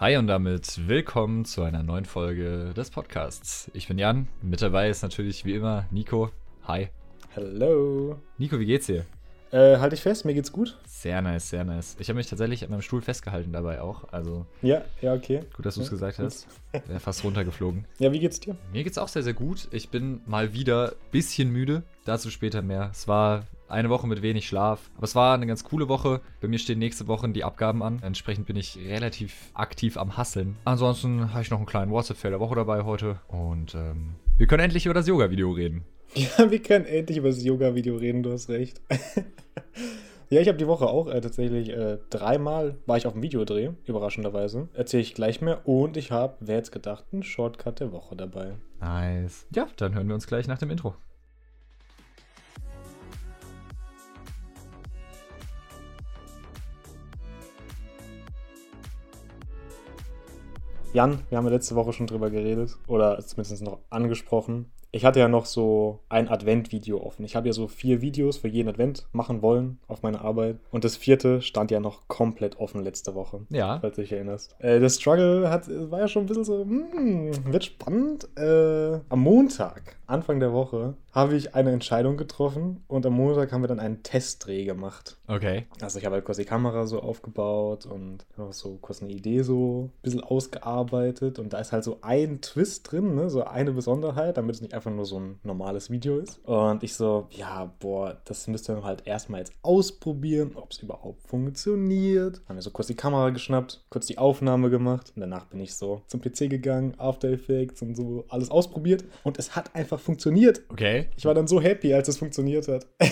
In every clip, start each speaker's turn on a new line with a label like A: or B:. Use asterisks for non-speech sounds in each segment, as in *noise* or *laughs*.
A: Hi und damit willkommen zu einer neuen Folge des Podcasts. Ich bin Jan, mit dabei ist natürlich wie immer Nico. Hi.
B: Hallo.
A: Nico, wie geht's dir?
B: Äh, halt dich fest, mir geht's gut.
A: Sehr nice, sehr nice. Ich habe mich tatsächlich an meinem Stuhl festgehalten dabei auch. Also
B: Ja, ja, okay.
A: gut, dass du es
B: Ja,
A: gesagt
B: gut.
A: hast. Wäre fast runtergeflogen. *laughs*
B: Ja, wie geht's dir?
A: Mir geht's auch sehr, sehr gut. Ich bin mal wieder ein bisschen müde. Dazu später mehr. Es war eine Woche mit wenig Schlaf. Aber es war eine ganz coole Woche. Bei mir stehen nächste Woche die Abgaben an. Entsprechend bin ich relativ aktiv am Hasseln. Ansonsten habe ich noch einen kleinen WhatsApp-Fail der Woche dabei heute. Und ähm, wir können endlich über das Yoga-Video reden. *laughs*
B: Ja, wir können endlich über das Yoga-Video reden, du hast recht. *laughs* ja, ich habe die Woche auch äh, tatsächlich äh, dreimal war ich auf dem Videodreh, überraschenderweise. Erzähle ich gleich mehr. Und ich habe, wer jetzt gedacht, einen Shortcut der Woche dabei.
A: Nice. Ja, dann hören wir uns gleich nach dem Intro.
B: Jan, wir haben ja letzte Woche schon drüber geredet oder zumindest noch angesprochen. Ich hatte ja noch so ein Advent-Video offen. Ich habe ja so vier Videos für jeden Advent machen wollen auf meine Arbeit. Und das vierte stand ja noch komplett offen letzte Woche.
A: Ja.
B: Falls du dich erinnerst. Äh, das Struggle hat, war ja schon ein bisschen so, hm, wird spannend. Äh, am Montag, Anfang der Woche, habe ich eine Entscheidung getroffen und am Montag haben wir dann einen Testdreh gemacht.
A: Okay.
B: Also ich habe halt kurz die Kamera so aufgebaut und noch so kurz eine Idee so ein bisschen ausgearbeitet und da ist halt so ein Twist drin, ne? so eine Besonderheit, damit es nicht einfach nur so ein normales Video ist. Und ich so, ja, boah, das müsst ihr halt erstmal jetzt ausprobieren, ob es überhaupt funktioniert. Haben wir so kurz die Kamera geschnappt, kurz die Aufnahme gemacht und danach bin ich so zum PC gegangen, After Effects und so alles ausprobiert und es hat einfach funktioniert.
A: Okay.
B: Ich war dann so happy, als es funktioniert hat. *laughs*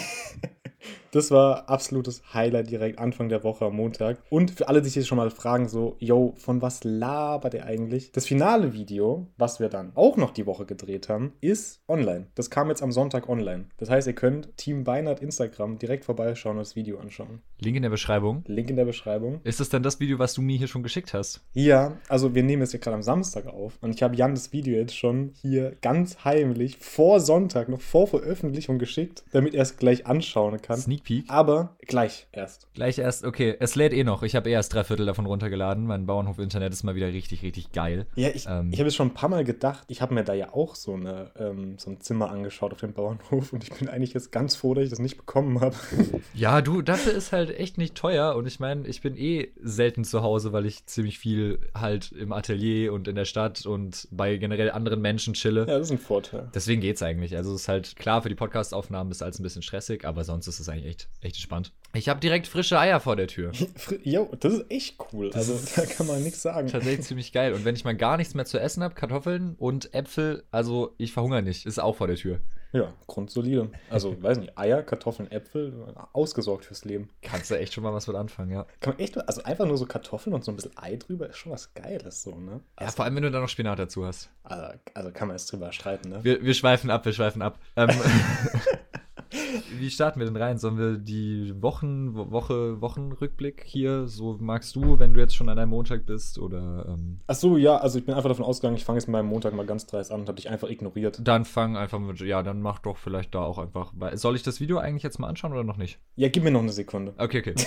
B: Das war absolutes Highlight direkt Anfang der Woche am Montag. Und für alle, die sich jetzt schon mal fragen, so, yo, von was labert er eigentlich? Das finale Video, was wir dann auch noch die Woche gedreht haben, ist online. Das kam jetzt am Sonntag online. Das heißt, ihr könnt Team Beinert Instagram direkt vorbeischauen und das Video anschauen.
A: Link in der Beschreibung.
B: Link in der Beschreibung.
A: Ist das dann das Video, was du mir hier schon geschickt hast?
B: Ja, also wir nehmen es ja gerade am Samstag auf und ich habe Jan das Video jetzt schon hier ganz heimlich vor Sonntag, noch vor Veröffentlichung geschickt, damit er es gleich anschauen kann.
A: Sneak Peek?
B: Aber gleich erst.
A: Gleich erst, okay, es lädt eh noch. Ich habe eh erst drei Viertel davon runtergeladen. Mein Bauernhof-Internet ist mal wieder richtig, richtig geil.
B: Ja, ich,
A: Ähm.
B: ich habe es schon ein paar Mal gedacht, ich habe mir da ja auch so, eine, ähm, so ein Zimmer angeschaut auf dem Bauernhof und ich bin eigentlich jetzt ganz froh, dass ich das nicht bekommen habe. *laughs*
A: Ja, du, dafür ist halt echt nicht teuer. Und ich meine, ich bin eh selten zu Hause, weil ich ziemlich viel halt im Atelier und in der Stadt und bei generell anderen Menschen chille.
B: ja, das ist ein Vorteil.
A: Deswegen geht's eigentlich. Also es ist halt klar, für die Podcast-Aufnahmen ist alles ein bisschen stressig, aber sonst ist es eigentlich echt, echt entspannt. Ich habe direkt frische Eier vor der Tür. *laughs*
B: Jo, das ist echt cool.
A: Das
B: also da kann man nichts sagen.
A: Tatsächlich *laughs* ziemlich geil. Und wenn ich mal gar nichts mehr zu essen habe, Kartoffeln und Äpfel, also ich verhungere nicht, ist auch vor der Tür.
B: Ja, grundsolide. Also, weiß nicht, Eier, Kartoffeln, Äpfel, ausgesorgt fürs Leben.
A: Kannst du echt schon mal was mit anfangen, ja.
B: Kann man echt, also einfach nur so Kartoffeln und so ein bisschen Ei drüber, ist schon was Geiles so, ne?
A: Ja, vor allem, wenn du da noch Spinat dazu hast.
B: Also, also kann man jetzt drüber streiten, ne?
A: Wir, wir schweifen ab, wir schweifen ab. Ähm, *laughs* *laughs* wie starten wir denn rein? Sollen wir die Wochen, Wo- Woche, Wochenrückblick hier, so magst du, wenn du jetzt schon an einem Montag bist oder ähm,
B: Ach so, ja, also ich bin einfach davon ausgegangen, ich fange jetzt mit meinem Montag mal ganz dreist an und habe dich einfach ignoriert.
A: dann fang einfach mit, ja, dann mach doch vielleicht da auch einfach. Soll ich das Video eigentlich jetzt mal anschauen oder noch nicht?
B: Ja, gib mir noch eine Sekunde.
A: Okay, okay. *laughs*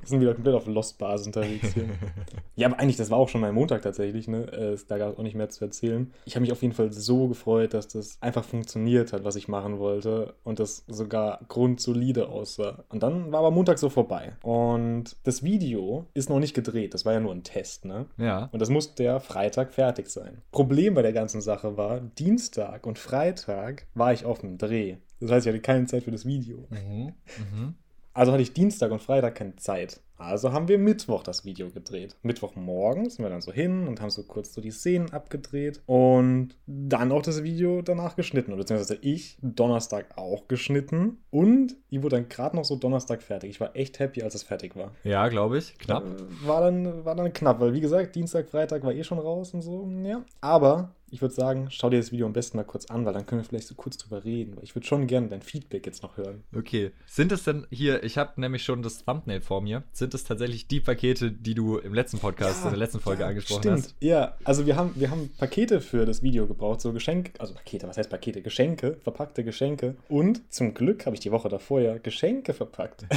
B: Wir sind wieder komplett auf Lost-Basis unterwegs hier. *laughs* ja, aber eigentlich, das war auch schon mein Montag tatsächlich, ne? Äh, Da gab es auch nicht mehr zu erzählen. Ich habe mich auf jeden Fall so gefreut, dass das einfach funktioniert hat, was ich machen wollte. Und das sogar grundsolide aussah. Und dann war aber Montag so vorbei. Und das Video ist noch nicht gedreht. Das war ja nur ein Test, ne?
A: Ja.
B: Und das musste der Freitag fertig sein. Problem bei der ganzen Sache war, Dienstag und Freitag war ich auf dem Dreh. Das heißt, ich hatte keine Zeit für das Video.
A: Mhm. Mhm.
B: Also hatte ich Dienstag und Freitag keine Zeit. Also haben wir Mittwoch das Video gedreht. Mittwochmorgen sind wir dann so hin und haben so kurz so die Szenen abgedreht und dann auch das Video danach geschnitten. Oder beziehungsweise ich Donnerstag auch geschnitten und ich wurde dann gerade noch so Donnerstag fertig. Ich war echt happy, als es fertig war.
A: Ja, glaube ich. Knapp.
B: Äh, War dann, war dann knapp, weil wie gesagt, Dienstag, Freitag war eh schon raus und so, ja. Aber ich würde sagen, schau dir das Video am besten mal kurz an, weil dann können wir vielleicht so kurz drüber reden. Weil ich würde schon gerne dein Feedback jetzt noch hören.
A: Okay. Sind es denn hier, ich habe nämlich schon das Thumbnail vor mir, sind es tatsächlich die Pakete, die du im letzten Podcast, in der letzten Folge angesprochen
B: stimmt.
A: hast?
B: Ja, also wir haben, wir haben Pakete für das Video gebraucht, so Geschenke, also Pakete, was heißt Pakete? Geschenke, verpackte Geschenke. Und zum Glück habe ich die Woche davor ja Geschenke verpackt. *laughs*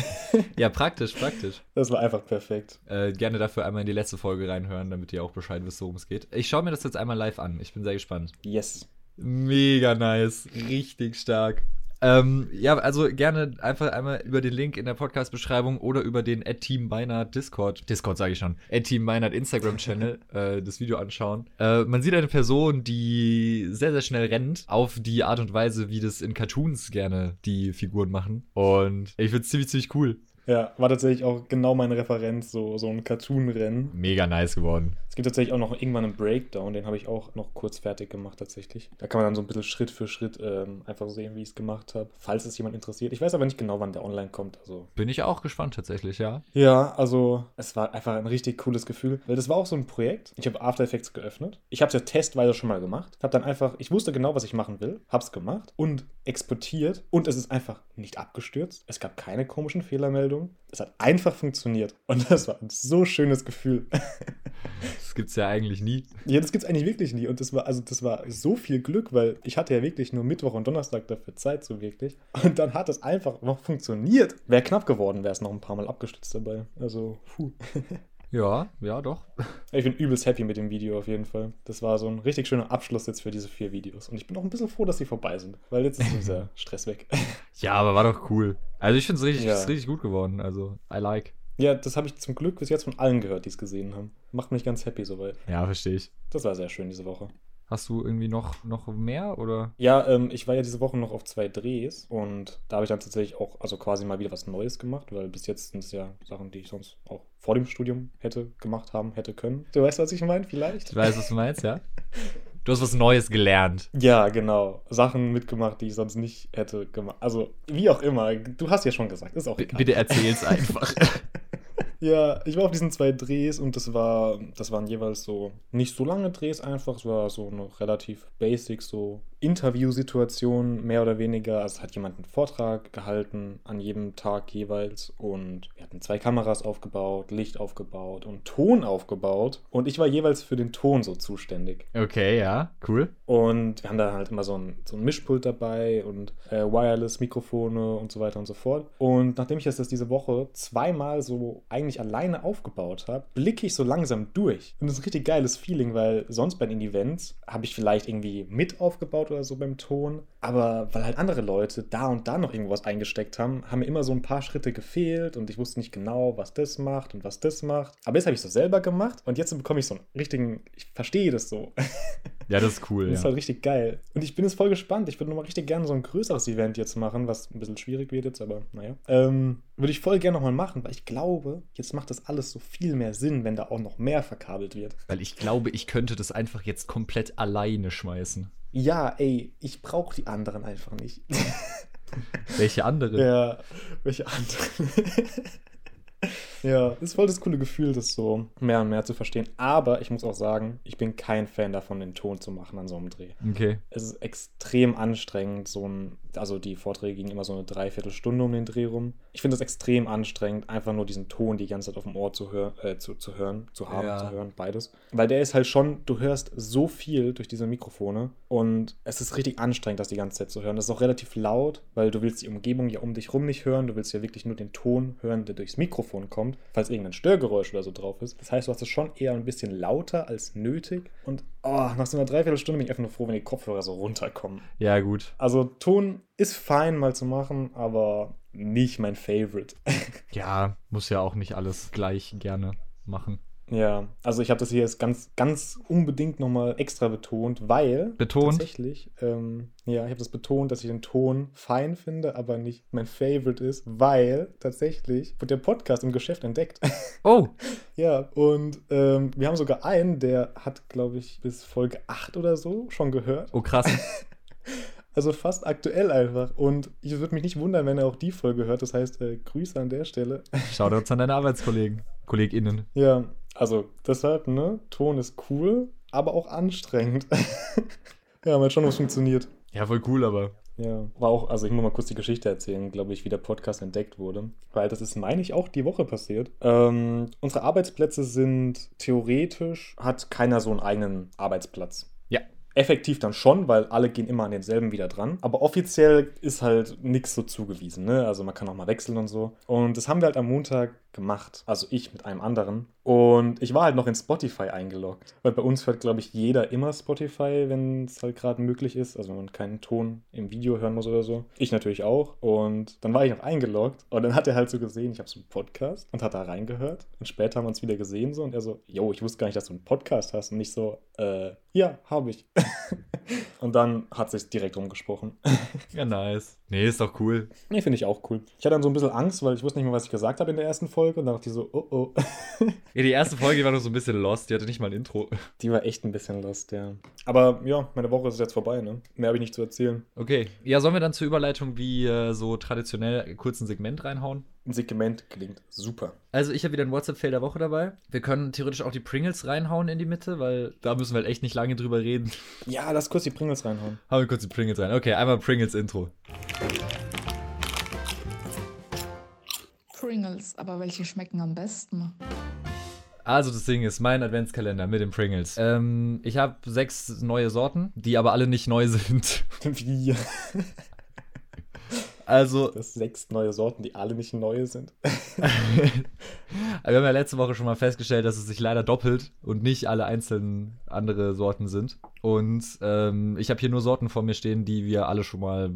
A: Ja, praktisch, praktisch.
B: Das war einfach perfekt.
A: Äh, gerne dafür einmal in die letzte Folge reinhören, damit ihr auch Bescheid wisst, worum es geht. Ich schaue mir das jetzt einmal live an. Ich bin sehr gespannt.
B: Yes.
A: Mega nice. Richtig stark. Ähm, ja, also gerne einfach einmal über den Link in der Podcast-Beschreibung oder über den Team Beinert Discord, Discord sage ich schon, Team Beinert Instagram-Channel *laughs* äh, das Video anschauen. Äh, man sieht eine Person, die sehr, sehr schnell rennt, auf die Art und Weise, wie das in Cartoons gerne die Figuren machen. Und ich finde es ziemlich, ziemlich cool.
B: Ja, war tatsächlich auch genau meine Referenz, so, so ein Cartoon-Rennen.
A: Mega nice geworden.
B: Es gibt tatsächlich auch noch irgendwann einen Breakdown, den habe ich auch noch kurz fertig gemacht tatsächlich. Da kann man dann so ein bisschen Schritt für Schritt ähm, einfach sehen, wie ich es gemacht habe, falls es jemand interessiert. Ich weiß aber nicht genau, wann der online kommt. Also
A: Bin ich auch gespannt tatsächlich, ja.
B: ja, also es war einfach ein richtig cooles Gefühl, weil das war auch so ein Projekt. Ich habe After Effects geöffnet. Ich habe es ja testweise schon mal gemacht. Habe dann einfach, ich wusste genau, was ich machen will, habe es gemacht und exportiert und es ist einfach nicht abgestürzt. Es gab keine komischen Fehlermeldungen. Es hat einfach funktioniert und *laughs* das war ein so schönes Gefühl.
A: Das gibt's ja eigentlich nie.
B: Ja, das gibt's eigentlich wirklich nie. Und das war, also das war so viel Glück, weil ich hatte ja wirklich nur Mittwoch und Donnerstag dafür Zeit, so wirklich. Und dann hat es einfach noch funktioniert. Wäre knapp geworden, wäre es noch ein paar Mal abgestützt dabei. Also, puh. *laughs*
A: Ja, ja, doch. *laughs*
B: Ich bin übelst happy mit dem Video auf jeden Fall. Das war so ein richtig schöner Abschluss jetzt für diese vier Videos. Und ich bin auch ein bisschen froh, dass sie vorbei sind, weil jetzt ist *laughs* dieser Stress weg. *laughs*
A: Ja, aber war doch cool. Also ich finde es richtig,
B: Ja.
A: richtig gut geworden. Also, I like.
B: Ja, das habe ich zum Glück bis jetzt von allen gehört, die es gesehen haben. Macht mich ganz happy soweit.
A: Ja, verstehe ich.
B: Das war sehr schön diese Woche.
A: Hast du irgendwie noch, noch mehr oder?
B: Ja, ähm, ich war ja diese Woche noch auf zwei Drehs und da habe ich dann tatsächlich auch, also quasi mal wieder was Neues gemacht, weil bis jetzt sind es ja Sachen, die ich sonst auch vor dem Studium hätte gemacht haben, hätte können. Du weißt, was ich meine, vielleicht?
A: Ich weiß, was du meinst, ja? *laughs* Du hast was Neues gelernt.
B: Ja, genau. Sachen mitgemacht, die ich sonst nicht hätte gemacht. Also, wie auch immer. Du hast ja schon gesagt, ist auch
A: B
B: egal.
A: bitte erzähl's einfach. *laughs*
B: Ja, ich war auf diesen zwei Drehs und das war, das waren jeweils so nicht so lange Drehs einfach, es war so eine relativ basic so Interviewsituation mehr oder weniger. Also es hat jemand einen Vortrag gehalten an jedem Tag jeweils und wir hatten zwei Kameras aufgebaut, Licht aufgebaut und Ton aufgebaut und ich war jeweils für den Ton so zuständig.
A: Okay, ja, cool.
B: Und wir haben da halt immer so ein, so ein Mischpult dabei und äh, Wireless-Mikrofone und so weiter und so fort. Und nachdem ich das jetzt diese Woche zweimal so eigentlich alleine aufgebaut habe, blicke ich so langsam durch. Und das ist ein richtig geiles Feeling, weil sonst bei den Events habe ich vielleicht irgendwie mit aufgebaut oder so beim Ton. Aber weil halt andere Leute da und da noch irgendwas eingesteckt haben, haben mir immer so ein paar Schritte gefehlt und ich wusste nicht genau, was das macht und was das macht. Aber jetzt habe ich es so selber gemacht und jetzt bekomme ich so einen richtigen, ich verstehe das so. *laughs*
A: Ja, das ist cool.
B: Das ist
A: Ja.
B: halt richtig geil. Und ich bin jetzt voll gespannt. Ich würde nochmal richtig gerne so ein größeres Event jetzt machen, was ein bisschen schwierig wird jetzt, aber naja. Ähm, würde ich voll gerne nochmal machen, weil ich glaube, jetzt macht das alles so viel mehr Sinn, wenn da auch noch mehr verkabelt wird.
A: Weil ich glaube, ich könnte das einfach jetzt komplett alleine schmeißen.
B: Ja, ey, ich brauche die anderen einfach nicht.
A: Welche andere?
B: ja, welche anderen? *laughs* Ja, ist voll das coole Gefühl, das so mehr und mehr zu verstehen. Aber ich muss auch sagen, ich bin kein Fan davon, den Ton zu machen an so einem Dreh.
A: Okay.
B: Es ist extrem anstrengend, so ein, also die Vorträge gingen immer so eine Dreiviertelstunde um den Dreh rum. Ich finde es extrem anstrengend, einfach nur diesen Ton die ganze Zeit auf dem Ohr zu, hör, äh, zu, zu hören, zu haben,
A: Ja.
B: zu hören, beides. Weil der ist halt schon, du hörst so viel durch diese Mikrofone und es ist richtig anstrengend, das die ganze Zeit zu hören. Das ist auch relativ laut, weil du willst die Umgebung ja um dich rum nicht hören, du willst ja wirklich nur den Ton hören, der durchs Mikrofon kommt, falls irgendein Störgeräusch oder so drauf ist. Das heißt, du hast es schon eher ein bisschen lauter als nötig und oh, nach so einer Dreiviertelstunde bin ich einfach nur froh, wenn die Kopfhörer so runterkommen.
A: Ja, gut.
B: Also Ton ist fein mal zu machen, aber nicht mein Favorite. *laughs*
A: Ja, muss ja auch nicht alles gleich gerne machen.
B: Ja, also ich habe das hier jetzt ganz, ganz unbedingt nochmal extra betont, weil
A: Betont?
B: tatsächlich, ähm, ja, ich habe das betont, dass ich den Ton fein finde, aber nicht mein Favorite ist, weil tatsächlich wird der Podcast im Geschäft entdeckt. *laughs*
A: Oh,
B: ja, und ähm, wir haben sogar einen, der hat, glaube ich, bis Folge 8 oder so schon gehört.
A: oh krass. *laughs*
B: Also fast aktuell einfach. Und ich würde mich nicht wundern, wenn er auch die Folge hört. Das heißt, äh, Grüße an der Stelle.
A: Shoutouts an deine Arbeitskollegen, KollegInnen.
B: ja, also deshalb, ne, Ton ist cool, aber auch anstrengend. *laughs* ja, mal schauen, was funktioniert.
A: Ja, voll cool, aber.
B: Ja, war auch, also ich muss mal kurz die Geschichte erzählen, glaube ich, wie der Podcast entdeckt wurde. Weil das ist, meine ich, auch die Woche passiert. Ähm, unsere Arbeitsplätze sind theoretisch, hat keiner so einen eigenen Arbeitsplatz.
A: Ja.
B: Effektiv dann schon, weil alle gehen immer an denselben wieder dran. Aber offiziell ist halt nichts so zugewiesen, ne? Also man kann auch mal wechseln und so. Und das haben wir halt am Montag gemacht. Also ich mit einem anderen. Und ich war halt noch in Spotify eingeloggt. Weil bei uns hört, glaube ich, jeder immer Spotify, wenn es halt gerade möglich ist. Also wenn man keinen Ton im Video hören muss oder so. Ich natürlich auch. Und dann war ich noch eingeloggt. Und dann hat er halt so gesehen, ich habe so einen Podcast und hat da reingehört. Und später haben wir uns wieder gesehen so. Und er so, yo, ich wusste gar nicht, dass du einen Podcast hast. Und nicht so, äh, ja, habe ich. *laughs* und dann hat sich direkt rumgesprochen.
A: Ja, nice. Nee, ist doch cool.
B: Nee, finde ich auch cool. Ich hatte dann so ein bisschen Angst, weil ich wusste nicht mehr, was ich gesagt habe in der ersten Folge. Und dann dachte ich so, oh oh. *laughs*
A: Ja, die erste Folge die war noch so ein bisschen lost. Die hatte nicht mal ein Intro.
B: Die war echt ein bisschen lost, ja. Aber ja, meine Woche ist jetzt vorbei, ne? Mehr habe ich nicht zu erzählen.
A: Okay. Ja, sollen wir dann zur Überleitung wie äh, so traditionell kurz ein Segment reinhauen?
B: Ein Segment klingt super.
A: Also ich habe wieder ein WhatsApp-Fail der Woche dabei. Wir können theoretisch auch die Pringles reinhauen in die Mitte, weil da müssen wir halt echt nicht lange drüber reden.
B: Ja, lass kurz die Pringles reinhauen.
A: Hauen wir kurz die Pringles rein. Okay, einmal Pringles Intro.
C: Pringles, aber welche schmecken am besten?
A: Also das Ding ist mein Adventskalender mit den Pringles. Ähm, ich habe sechs neue Sorten, die aber alle nicht neu sind. *laughs*
B: Wie?
A: Also,
B: Das sechs neue Sorten, die alle nicht neu sind. *laughs*
A: wir haben ja letzte Woche schon mal festgestellt, dass es sich leider doppelt und nicht alle einzelnen andere Sorten sind. Und ähm, ich habe hier nur Sorten vor mir stehen, die wir alle schon mal,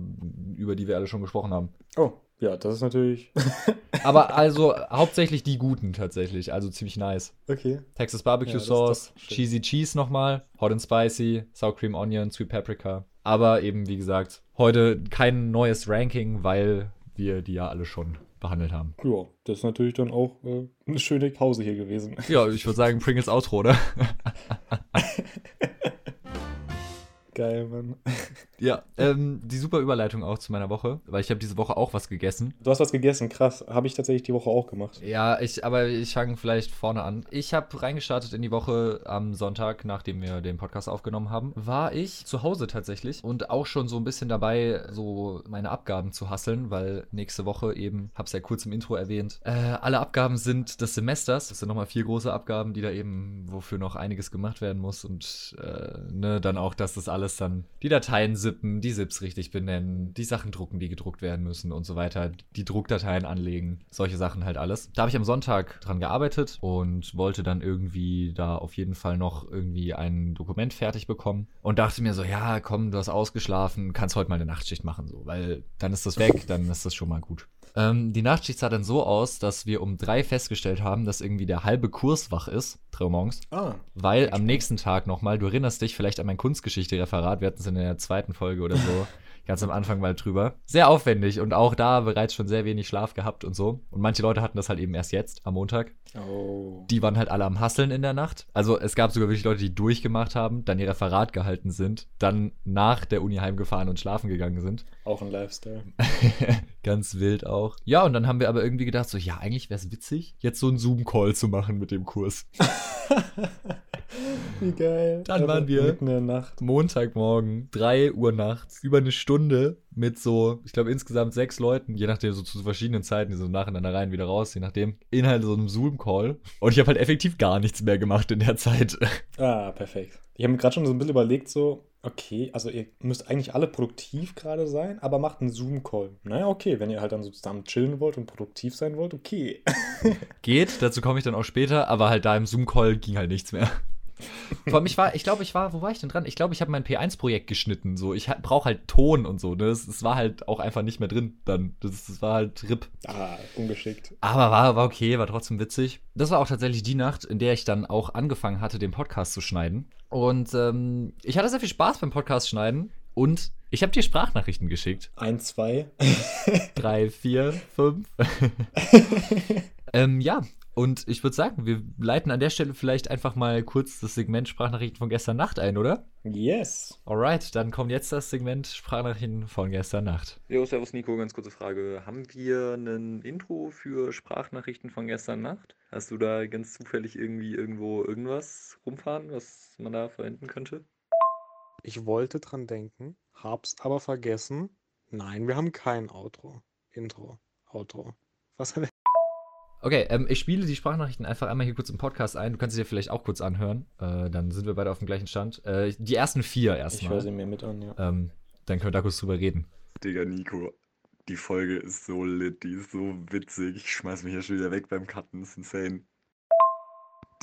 A: über die wir alle schon gesprochen haben.
B: Oh, ja, das ist natürlich. *laughs*
A: Aber also hauptsächlich die guten tatsächlich, also ziemlich nice.
B: okay.
A: Texas Barbecue
B: Ja,
A: Sauce. Cheesy Cheese nochmal, Hot and Spicy, Sour Cream Onion, Sweet Paprika. Aber eben, wie gesagt, heute kein neues Ranking, weil wir die ja alle schon behandelt haben.
B: Ja, das ist natürlich dann auch äh, eine schöne Pause hier gewesen. *laughs*
A: Ja, ich würde sagen, Pringles Outro, oder? *laughs*
B: Geil, Mann.
A: Ja, ähm, die super Überleitung auch zu meiner Woche, weil ich habe diese Woche auch was gegessen.
B: Du hast was gegessen, krass. Habe ich tatsächlich die Woche auch gemacht.
A: Ja, ich, aber ich fange vielleicht vorne an. Ich habe reingestartet in die Woche am Sonntag, nachdem wir den Podcast aufgenommen haben. War ich zu Hause tatsächlich und auch schon so ein bisschen dabei, so meine Abgaben zu hasseln, weil nächste Woche eben, hab's ja kurz im Intro erwähnt, äh, alle Abgaben sind des Semesters. Das sind nochmal vier große Abgaben, die da eben, wofür noch einiges gemacht werden muss und äh, ne, dann auch, dass das alles dann die Dateien sippen, die SIPs richtig benennen, die Sachen drucken, die gedruckt werden müssen und so weiter, die Druckdateien anlegen, solche Sachen halt alles. Da habe ich am Sonntag dran gearbeitet und wollte dann irgendwie da auf jeden Fall noch irgendwie ein Dokument fertig bekommen und dachte mir so, ja, komm, du hast ausgeschlafen, kannst heute mal eine Nachtschicht machen, so, weil dann ist das weg, dann ist das schon mal gut. Ähm, die Nachtschicht sah dann so aus, dass wir um drei festgestellt haben, dass irgendwie der halbe Kurs wach ist, drei morgens.
B: Ah,
A: Weil am nächsten Tag nochmal, du erinnerst dich vielleicht an mein Kunstgeschichte-Referat, wir hatten es in der zweiten Folge oder so, *laughs* ganz am Anfang mal drüber. Sehr aufwendig und auch da bereits schon sehr wenig Schlaf gehabt und so. Und manche Leute hatten das halt eben erst jetzt, am Montag.
B: Oh.
A: Die waren halt alle am Hasseln in der Nacht. Also es gab sogar wirklich Leute, die durchgemacht haben, dann ihr Referat gehalten sind, dann nach der Uni heimgefahren und schlafen gegangen sind.
B: Auch ein Lifestyle. *laughs*
A: Ganz wild auch. Ja, und dann haben wir aber irgendwie gedacht, so, ja, eigentlich wäre es witzig, jetzt so einen Zoom-Call zu machen mit dem Kurs. *laughs*
B: Wie geil.
A: Dann waren wir-
B: Mitten in der Nacht.
A: Montagmorgen, 3 Uhr nachts, über eine Stunde mit so, ich glaube insgesamt sechs Leuten, je nachdem, so zu verschiedenen Zeiten, die so nacheinander rein, wieder raus, je nachdem, in halt so einem Zoom-Call. Und ich habe halt effektiv gar nichts mehr gemacht in der Zeit. *laughs*
B: Ah, perfekt. Ich habe mir gerade schon so ein bisschen überlegt, so, okay, also ihr müsst eigentlich alle produktiv gerade sein, aber macht einen Zoom-Call. Naja, okay, wenn ihr halt dann so zusammen chillen wollt und produktiv sein wollt, okay. *laughs*
A: Geht, dazu komme ich dann auch später, aber halt da im Zoom-Call ging halt nichts mehr. Vor allem, ich war, ich glaube, ich war, wo war ich denn dran? Ich glaube, ich habe mein P1-Projekt geschnitten. So, ich brauche halt Ton und so. Ne? Das, das war halt auch einfach nicht mehr drin dann. Das, das war halt RIP.
B: Ah, ungeschickt.
A: Aber war, war okay, war trotzdem witzig. Das war auch tatsächlich die Nacht, in der ich dann auch angefangen hatte, den Podcast zu schneiden. Und ähm, ich hatte sehr viel Spaß beim Podcast schneiden. Und ich habe dir Sprachnachrichten geschickt.
B: Ein, zwei. *laughs*
A: Drei, vier, fünf. *laughs* ähm, ja, Und ich würde sagen, wir leiten an der Stelle vielleicht einfach mal kurz das Segment Sprachnachrichten von gestern Nacht ein, oder?
B: Yes.
A: Alright, dann kommt jetzt das Segment Sprachnachrichten von gestern Nacht.
D: Jo, servus Nico, ganz kurze Frage. Haben wir ein Intro für Sprachnachrichten von gestern Nacht? Hast du da ganz zufällig irgendwie irgendwo irgendwas rumfahren, was man da verwenden könnte?
E: Ich wollte dran denken, hab's aber vergessen. Nein, wir haben kein Outro. Intro. Outro. Was haben wir?
A: Okay, ähm, ich spiele die Sprachnachrichten einfach einmal hier kurz im Podcast ein. Du kannst sie dir vielleicht auch kurz anhören. Äh, dann sind wir beide auf dem gleichen Stand. Äh, die ersten vier
B: Ich höre
A: erstmal.
B: sie mir mit an, ja.
A: Ähm, dann können wir da kurz drüber reden.
D: Digga, Nico, die Folge ist so lit, die ist so witzig. Ich schmeiß mich ja schon wieder weg beim Cutten, das ist insane.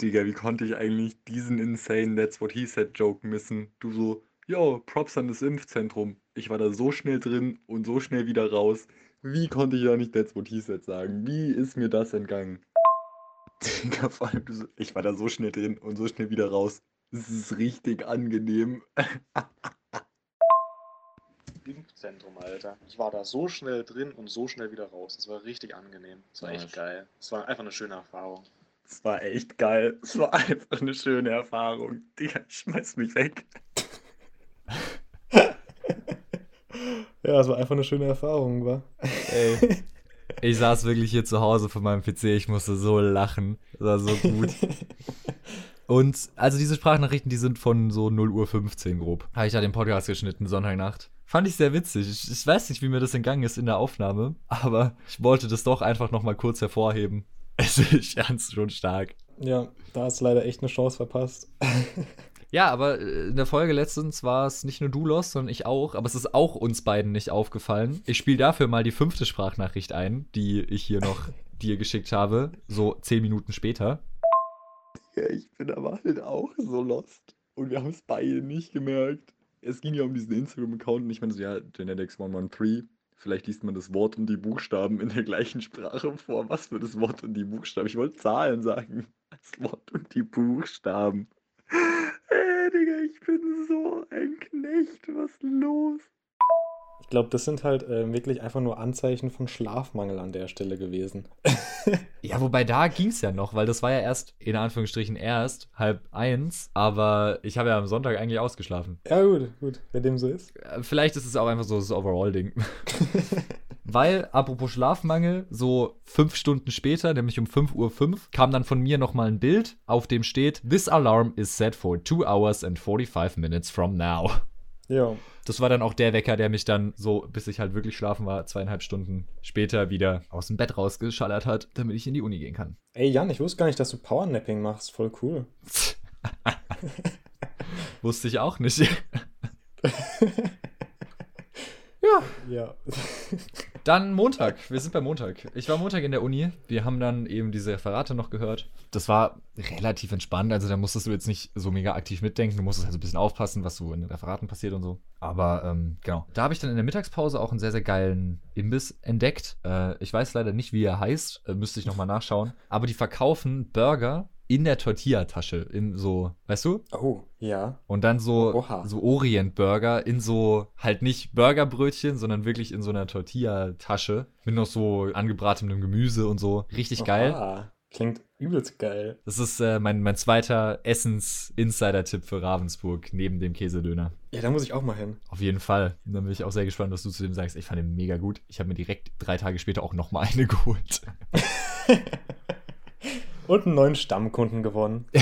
D: Digga, wie konnte ich eigentlich diesen insane That's What He Said Joke missen? Du so, yo, Props an das Impfzentrum. Ich war da so schnell drin und so schnell wieder raus. Wie konnte ich da nicht That's What He Said sagen? Wie ist mir das entgangen? Digga, vor allem, ich war da so schnell drin und so schnell wieder raus. Es ist richtig angenehm. *laughs*
E: Impfzentrum, Alter. Ich war da so schnell drin und so schnell wieder raus. Das war richtig angenehm. Das war echt geil. Es war einfach eine schöne Erfahrung.
D: Es war echt geil. Es war *laughs* einfach eine schöne Erfahrung. Digga, schmeiß mich weg.
B: Ja, es war einfach eine schöne Erfahrung, war.
A: Ey. *laughs* Ich saß wirklich hier zu Hause vor meinem PC, ich musste so lachen. Das war so gut. *laughs* Und also diese Sprachnachrichten, die sind von so 0 Uhr 15 grob. Habe ich da den Podcast geschnitten, Sonntagnacht. Fand ich sehr witzig. Ich, ich weiß nicht, wie mir das entgangen ist in der Aufnahme, aber ich wollte das doch einfach nochmal kurz hervorheben. *laughs* Es ist ernst schon stark.
B: Ja, da hast du leider echt eine Chance verpasst.
A: Ja, aber äh, in der Folge letztens war es nicht nur du los, sondern ich auch. Aber es ist auch uns beiden nicht aufgefallen. Ich spiele dafür mal die fünfte Sprachnachricht ein, die ich hier noch *laughs* dir geschickt habe, so zehn Minuten später.
D: Ja, ich bin aber halt auch so lost. Und wir haben es beide nicht gemerkt. Es ging ja um diesen Instagram-Account und ich meine so, ja, Genetics113. Vielleicht liest man das Wort und die Buchstaben in der gleichen Sprache vor. Was für das Wort und die Buchstaben? Ich wollte Zahlen sagen. Das Wort und die Buchstaben. Ey, Digga, ich bin Knecht. Was ist los?
B: Ich glaube, das sind halt äh, wirklich einfach nur Anzeichen von Schlafmangel an der Stelle gewesen. *laughs*
A: Ja, wobei da ging es ja noch, weil das war ja erst, in Anführungsstrichen erst, halb eins. Aber ich habe ja am Sonntag eigentlich ausgeschlafen.
B: Ja, gut, gut, wenn dem so ist.
A: Äh, Vielleicht ist es auch einfach so das Overall-Ding. *laughs* Weil, apropos Schlafmangel, so fünf Stunden später, nämlich um 5.05 Uhr, kam dann von mir nochmal ein Bild, auf dem steht: This alarm is set for 2 hours and 45 minutes from now.
B: Ja,
A: Das war dann auch der Wecker, der mich dann so, bis ich halt wirklich schlafen war, zweieinhalb Stunden später wieder aus dem Bett rausgeschallert hat, damit ich in die Uni gehen kann.
B: Ey, Jan, ich wusste gar nicht, dass du Powernapping machst. Voll cool. *laughs*
A: Wusste ich auch nicht. *laughs*
B: Ja. *laughs*
A: Dann Montag. Wir sind bei Montag. Ich war Montag in der Uni. Wir haben dann eben diese Referate noch gehört. Das war relativ entspannt. Also da musstest du jetzt nicht so mega aktiv mitdenken. Du musstest also ein bisschen aufpassen, was so in den Referaten passiert und so. Aber ähm, genau. Da habe ich dann in der Mittagspause auch einen sehr, sehr geilen Imbiss entdeckt. Äh, ich weiß leider nicht, wie er heißt. Äh, müsste ich nochmal nachschauen. Aber die verkaufen Burger in der Tortilla-Tasche. In so, weißt du?
B: Oh, ja.
A: Und dann so,
B: Oha.
A: so Orient-Burger in so, halt nicht Burgerbrötchen, sondern wirklich in so einer Tortilla-Tasche. Mit noch so angebratenem Gemüse und so. Richtig geil.
B: Oha. Klingt übelst geil.
A: Das ist äh, mein, mein zweiter Essens-Insider-Tipp für Ravensburg, neben dem Käsedöner.
B: Ja, da muss ich auch mal hin.
A: Auf jeden Fall. Und dann bin ich auch sehr gespannt, was du zu dem sagst. Ich fand den mega gut. Ich habe mir direkt drei Tage später auch nochmal eine *laughs* geholt. *laughs*
B: Und einen neuen Stammkunden gewonnen. *laughs*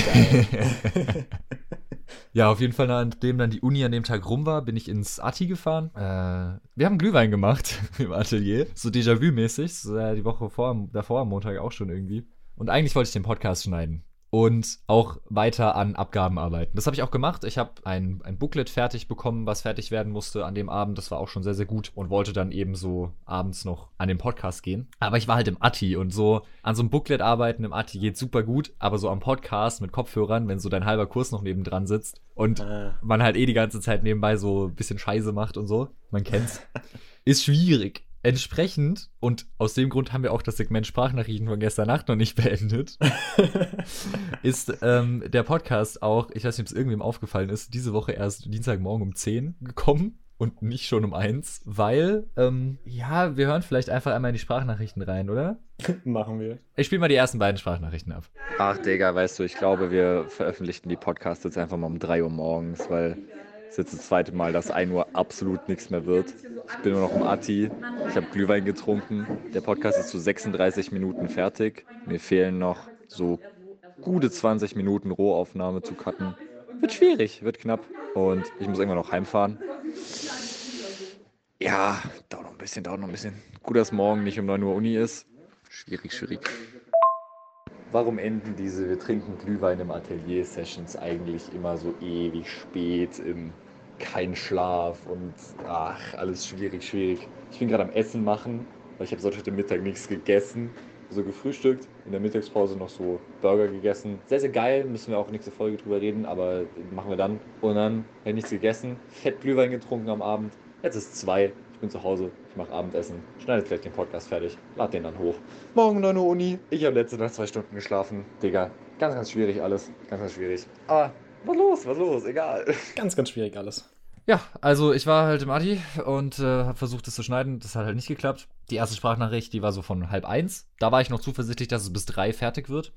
A: Ja, auf jeden Fall, nachdem dann die Uni an dem Tag rum war, bin ich ins Atti gefahren. Äh, wir haben Glühwein gemacht *laughs* im Atelier. So Déjà-vu-mäßig. So, äh, die Woche vor, davor, am Montag auch schon irgendwie. Und eigentlich wollte ich den Podcast schneiden. Und auch weiter an Abgaben arbeiten. Das habe ich auch gemacht. Ich habe ein, ein Booklet fertig bekommen, was fertig werden musste an dem Abend. Das war auch schon sehr, sehr gut. Und wollte dann eben so abends noch an den Podcast gehen. Aber ich war halt im Atti und so an so einem Booklet arbeiten im Atti geht super gut. Aber so am Podcast mit Kopfhörern, wenn so dein halber Kurs noch nebendran sitzt und
B: Ah.
A: man halt eh die ganze Zeit nebenbei so ein bisschen Scheiße macht und so, man kennt's, *laughs* ist schwierig. Entsprechend, und aus dem Grund haben wir auch das Segment Sprachnachrichten von gestern Nacht noch nicht beendet, *laughs* ist ähm, der Podcast auch, ich weiß nicht, ob es irgendwem aufgefallen ist, diese Woche erst Dienstagmorgen um 10 gekommen. und nicht schon um eins, weil, ähm, ja, wir hören vielleicht einfach einmal in die Sprachnachrichten rein, oder? *laughs*
B: Machen wir.
A: Ich spiele mal die ersten beiden Sprachnachrichten ab.
D: Ach, Digga, weißt du, ich glaube, wir veröffentlichten die Podcasts jetzt einfach mal um 3 Uhr morgens, weil es jetzt das zweite Mal, dass 1 Uhr absolut nichts mehr wird. Ich bin nur noch im Atti. Ich habe Glühwein getrunken. Der Podcast ist zu 36 Minuten fertig. Mir fehlen noch so gute 20 Minuten Rohaufnahme zu cutten. Wird schwierig, wird knapp. Und ich muss irgendwann noch heimfahren. Ja, dauert noch ein bisschen, dauert noch ein bisschen. Gut, dass morgen nicht um 9 Uhr Uni ist. Schwierig, schwierig. Warum enden diese Wir trinken Glühwein im Atelier-Sessions eigentlich immer so ewig spät, im kein Schlaf und ach, alles schwierig, schwierig. Ich bin gerade am Essen machen, weil ich habe seit heute Mittag nichts gegessen. So gefrühstückt, in der Mittagspause noch so Burger gegessen. Sehr, sehr geil, müssen wir auch nächste Folge drüber reden, aber machen wir dann. Und dann habe ich nichts gegessen, fett Glühwein getrunken am Abend. Jetzt ist zwei, bin zu Hause, ich mache Abendessen, schneide gleich den Podcast fertig, lade den dann hoch. Morgen 9 Uhr Uni, ich habe letzte Nacht zwei Stunden geschlafen. Digga, ganz, ganz schwierig alles, ganz, ganz schwierig. Aber was los, was los, egal.
B: Ganz, ganz schwierig alles.
A: Ja, also ich war halt im Adi und äh, habe versucht, das zu schneiden. Das hat halt nicht geklappt. Die erste Sprachnachricht, die war so von halb eins. Da war ich noch zuversichtlich, dass es bis drei fertig wird.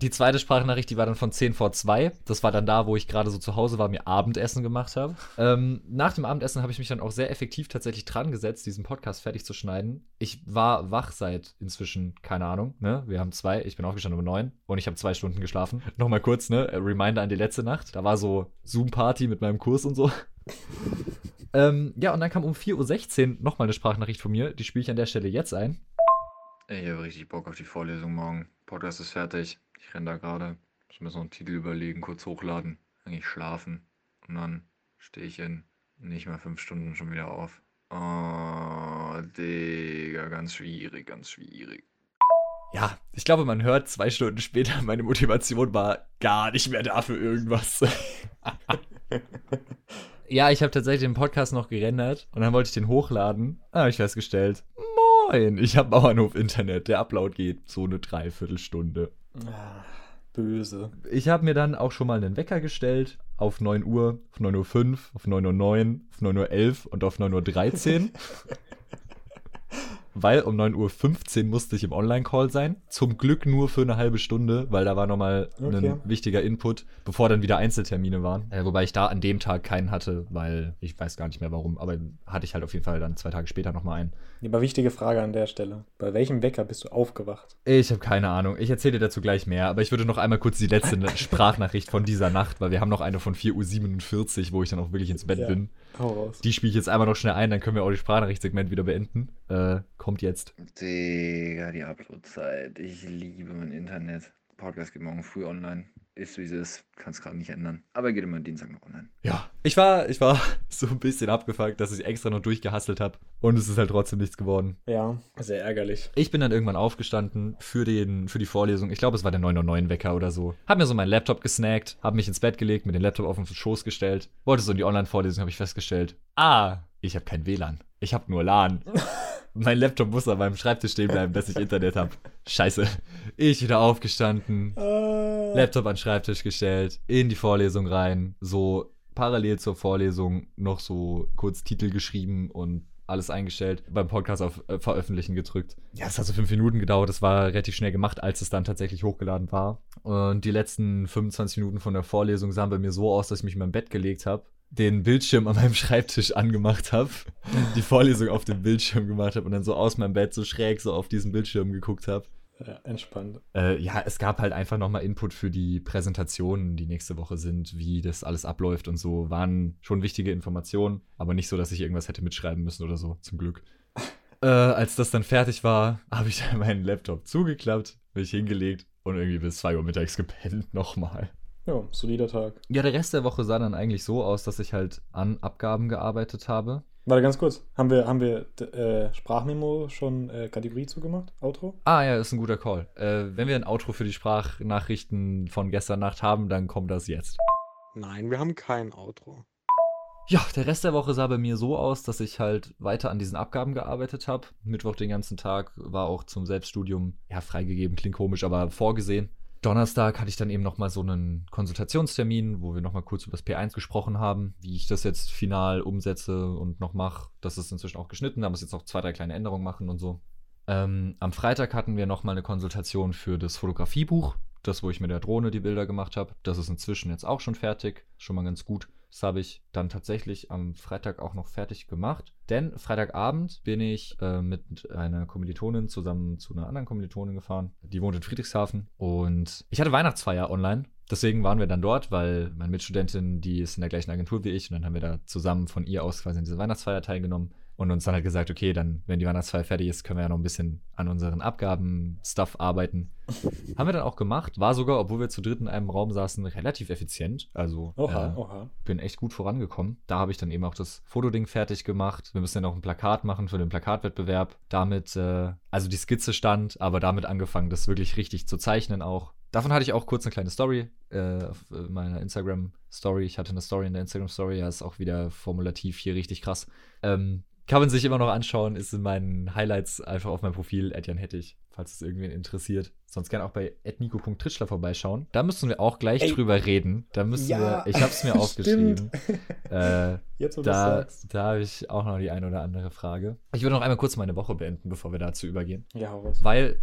A: Die zweite Sprachnachricht, die war dann von 10 vor 2. Das war dann da, wo ich gerade so zu Hause war, mir Abendessen gemacht habe. Ähm, nach dem Abendessen habe ich mich dann auch sehr effektiv tatsächlich dran gesetzt, diesen Podcast fertig zu schneiden. Ich war wach seit inzwischen, keine Ahnung, ne? Wir haben zwei, ich bin aufgestanden um neun und ich habe zwei Stunden geschlafen. *laughs* Nochmal kurz, ne? Reminder an die letzte Nacht. Da war so Zoom-Party mit meinem Kurs und so. *laughs* ähm, ja, und dann kam um 4.16 Uhr nochmal eine Sprachnachricht von mir. Die spiele ich an der Stelle jetzt ein.
D: Ich habe richtig Bock auf die Vorlesung morgen. Podcast ist fertig. Ich renne da gerade. Ich muss noch einen Titel überlegen, kurz hochladen. Eigentlich schlafen. Und dann stehe ich in nicht mal fünf Stunden schon wieder auf. Oh, Digga, ganz schwierig, ganz schwierig.
A: Ja, ich glaube, man hört zwei Stunden später, meine Motivation war gar nicht mehr da für irgendwas. *laughs* ja, ich habe tatsächlich den Podcast noch gerendert und dann wollte ich den hochladen. Da habe ich festgestellt, moin, ich habe Bauernhof Internet, der Upload geht so eine Dreiviertelstunde.
B: Ah, böse.
A: Ich habe mir dann auch schon mal einen Wecker gestellt auf 9 Uhr, auf 9 Uhr 5, auf 9 Uhr 9, auf 9 Uhr 11 und auf 9 Uhr 13. *laughs* weil um 9.15 Uhr musste ich im Online-Call sein. Zum Glück nur für eine halbe Stunde, weil da war nochmal
B: Okay.
A: ein wichtiger Input, bevor dann wieder Einzeltermine waren. Äh, wobei ich da an dem Tag keinen hatte, weil ich weiß gar nicht mehr warum, aber hatte ich halt auf jeden Fall dann zwei Tage später nochmal einen.
B: Ja, Aber wichtige Frage an der Stelle. Bei welchem Wecker bist du aufgewacht?
A: Ich habe keine Ahnung. Ich erzähle dir dazu gleich mehr, aber ich würde noch einmal kurz die letzte *laughs* Sprachnachricht von dieser Nacht, weil wir haben noch eine von 4.47 Uhr, wo ich dann auch wirklich ins Bett
B: Ja.
A: bin.
B: Hau raus.
A: Die spiele ich jetzt einmal noch schnell ein, dann können wir auch die Sprachnachtsegment wieder beenden. Äh, kommt jetzt.
D: Digga, die Uploadzeit. Ich liebe mein Internet. Podcast geht morgen früh online. Ist wie es ist. Kann es gerade nicht ändern. Aber geht immer Dienstag noch online.
A: Ja. Ich war, ich war *laughs* so ein bisschen abgefuckt, dass ich extra noch durchgehasselt habe. Und es ist halt trotzdem nichts geworden.
B: Ja, sehr ärgerlich.
A: Ich bin dann irgendwann aufgestanden für, den, für die Vorlesung. Ich glaube, es war der 909 Wecker oder so. Hab mir so meinen Laptop gesnackt, hab mich ins Bett gelegt, mir den Laptop auf den Schoß gestellt. Wollte so in die Online-Vorlesung, habe ich festgestellt. Ah, ich habe kein WLAN. Ich habe nur LAN. mein Laptop muss an meinem Schreibtisch stehen bleiben, dass ich Internet habe. Scheiße. Ich wieder aufgestanden,
B: Äh,
A: Laptop an den Schreibtisch gestellt, in die Vorlesung rein, so parallel zur Vorlesung noch so kurz Titel geschrieben und alles eingestellt, beim Podcast auf äh, Veröffentlichen gedrückt. Ja, es hat so fünf Minuten gedauert, das war relativ schnell gemacht, als es dann tatsächlich hochgeladen war. Und die letzten 25 Minuten von der Vorlesung sahen bei mir so aus, dass ich mich in mein Bett gelegt habe, den Bildschirm an meinem Schreibtisch angemacht habe, die Vorlesung auf dem Bildschirm gemacht habe und dann so aus meinem Bett so schräg so auf diesen Bildschirm geguckt habe.
B: ja, entspannt.
A: Äh, ja, es gab halt einfach nochmal Input für die Präsentationen, die nächste Woche sind, wie das alles abläuft und so. Waren schon wichtige Informationen, aber nicht so, dass ich irgendwas hätte mitschreiben müssen oder so, zum Glück. *laughs* äh, als das dann fertig war, habe ich dann meinen Laptop zugeklappt, mich hingelegt und irgendwie bis 2 Uhr mittags gepennt nochmal.
B: Ja, solider Tag.
A: Ja, der Rest der Woche sah dann eigentlich so aus, dass ich halt an Abgaben gearbeitet habe.
B: Warte ganz kurz. Haben wir, haben wir äh, Sprachmemo schon äh, Kategorie zugemacht? Outro?
A: Ah ja, ist ein guter Call. Äh, wenn wir ein Outro für die Sprachnachrichten von gestern Nacht haben, dann kommt das jetzt.
E: Nein, wir haben kein Outro.
A: Ja, der Rest der Woche sah bei mir so aus, dass ich halt weiter an diesen Abgaben gearbeitet habe. Mittwoch den ganzen Tag war auch zum Selbststudium, ja, freigegeben, klingt komisch, aber vorgesehen. Donnerstag hatte ich dann eben nochmal so einen Konsultationstermin, wo wir nochmal kurz über das P1 gesprochen haben, wie ich das jetzt final umsetze und noch mache. Das ist inzwischen auch geschnitten, da muss jetzt noch zwei, drei kleine Änderungen machen und so. Ähm, am Freitag hatten wir nochmal eine Konsultation für das Fotografiebuch, das, wo ich mit der Drohne die Bilder gemacht habe. Das ist inzwischen jetzt auch schon fertig, schon mal ganz gut. Das habe ich dann tatsächlich am Freitag auch noch fertig gemacht. Denn Freitagabend bin ich äh, mit einer Kommilitonin zusammen zu einer anderen Kommilitonin gefahren. Die wohnt in Friedrichshafen. Und ich hatte Weihnachtsfeier online. Deswegen waren wir dann dort, weil meine Mitstudentin, die ist in der gleichen Agentur wie ich. Und dann haben wir da zusammen von ihr aus quasi in diese Weihnachtsfeier teilgenommen und uns dann halt gesagt, okay, dann, wenn die Weihnachtsfeier fertig ist, können wir ja noch ein bisschen an unseren Abgaben-Stuff arbeiten. Haben wir dann auch gemacht. War sogar, obwohl wir zu dritt in einem Raum saßen, relativ effizient. Also
B: Oha,
A: äh,
B: oha.
A: bin echt gut vorangekommen. Da habe ich dann eben auch das Fotoding fertig gemacht. Wir müssen ja noch ein Plakat machen für den Plakatwettbewerb. Damit, äh, also die Skizze stand, aber damit angefangen, das wirklich richtig zu zeichnen auch. Davon hatte ich auch kurz eine kleine Story äh, auf äh, meiner Instagram-Story. Ich hatte eine Story in der Instagram-Story, ja, ist auch wieder formulativ hier richtig krass. Ähm, kann man sich immer noch anschauen, ist in meinen Highlights einfach auf meinem Profil Edjan Hettich, falls es irgendwen interessiert. Sonst gerne auch bei etnico.tritschler vorbeischauen. Da müssen wir auch gleich
B: Ey.
A: drüber reden. Da müssen
B: Ja,
A: wir, ich habe es mir *laughs* aufgeschrieben. *laughs* äh,
B: Jetzt, wo
A: da da habe ich auch noch die eine oder andere Frage. Ich würde noch einmal kurz meine Woche beenden, bevor wir dazu übergehen.
B: Ja, raus.
A: Weil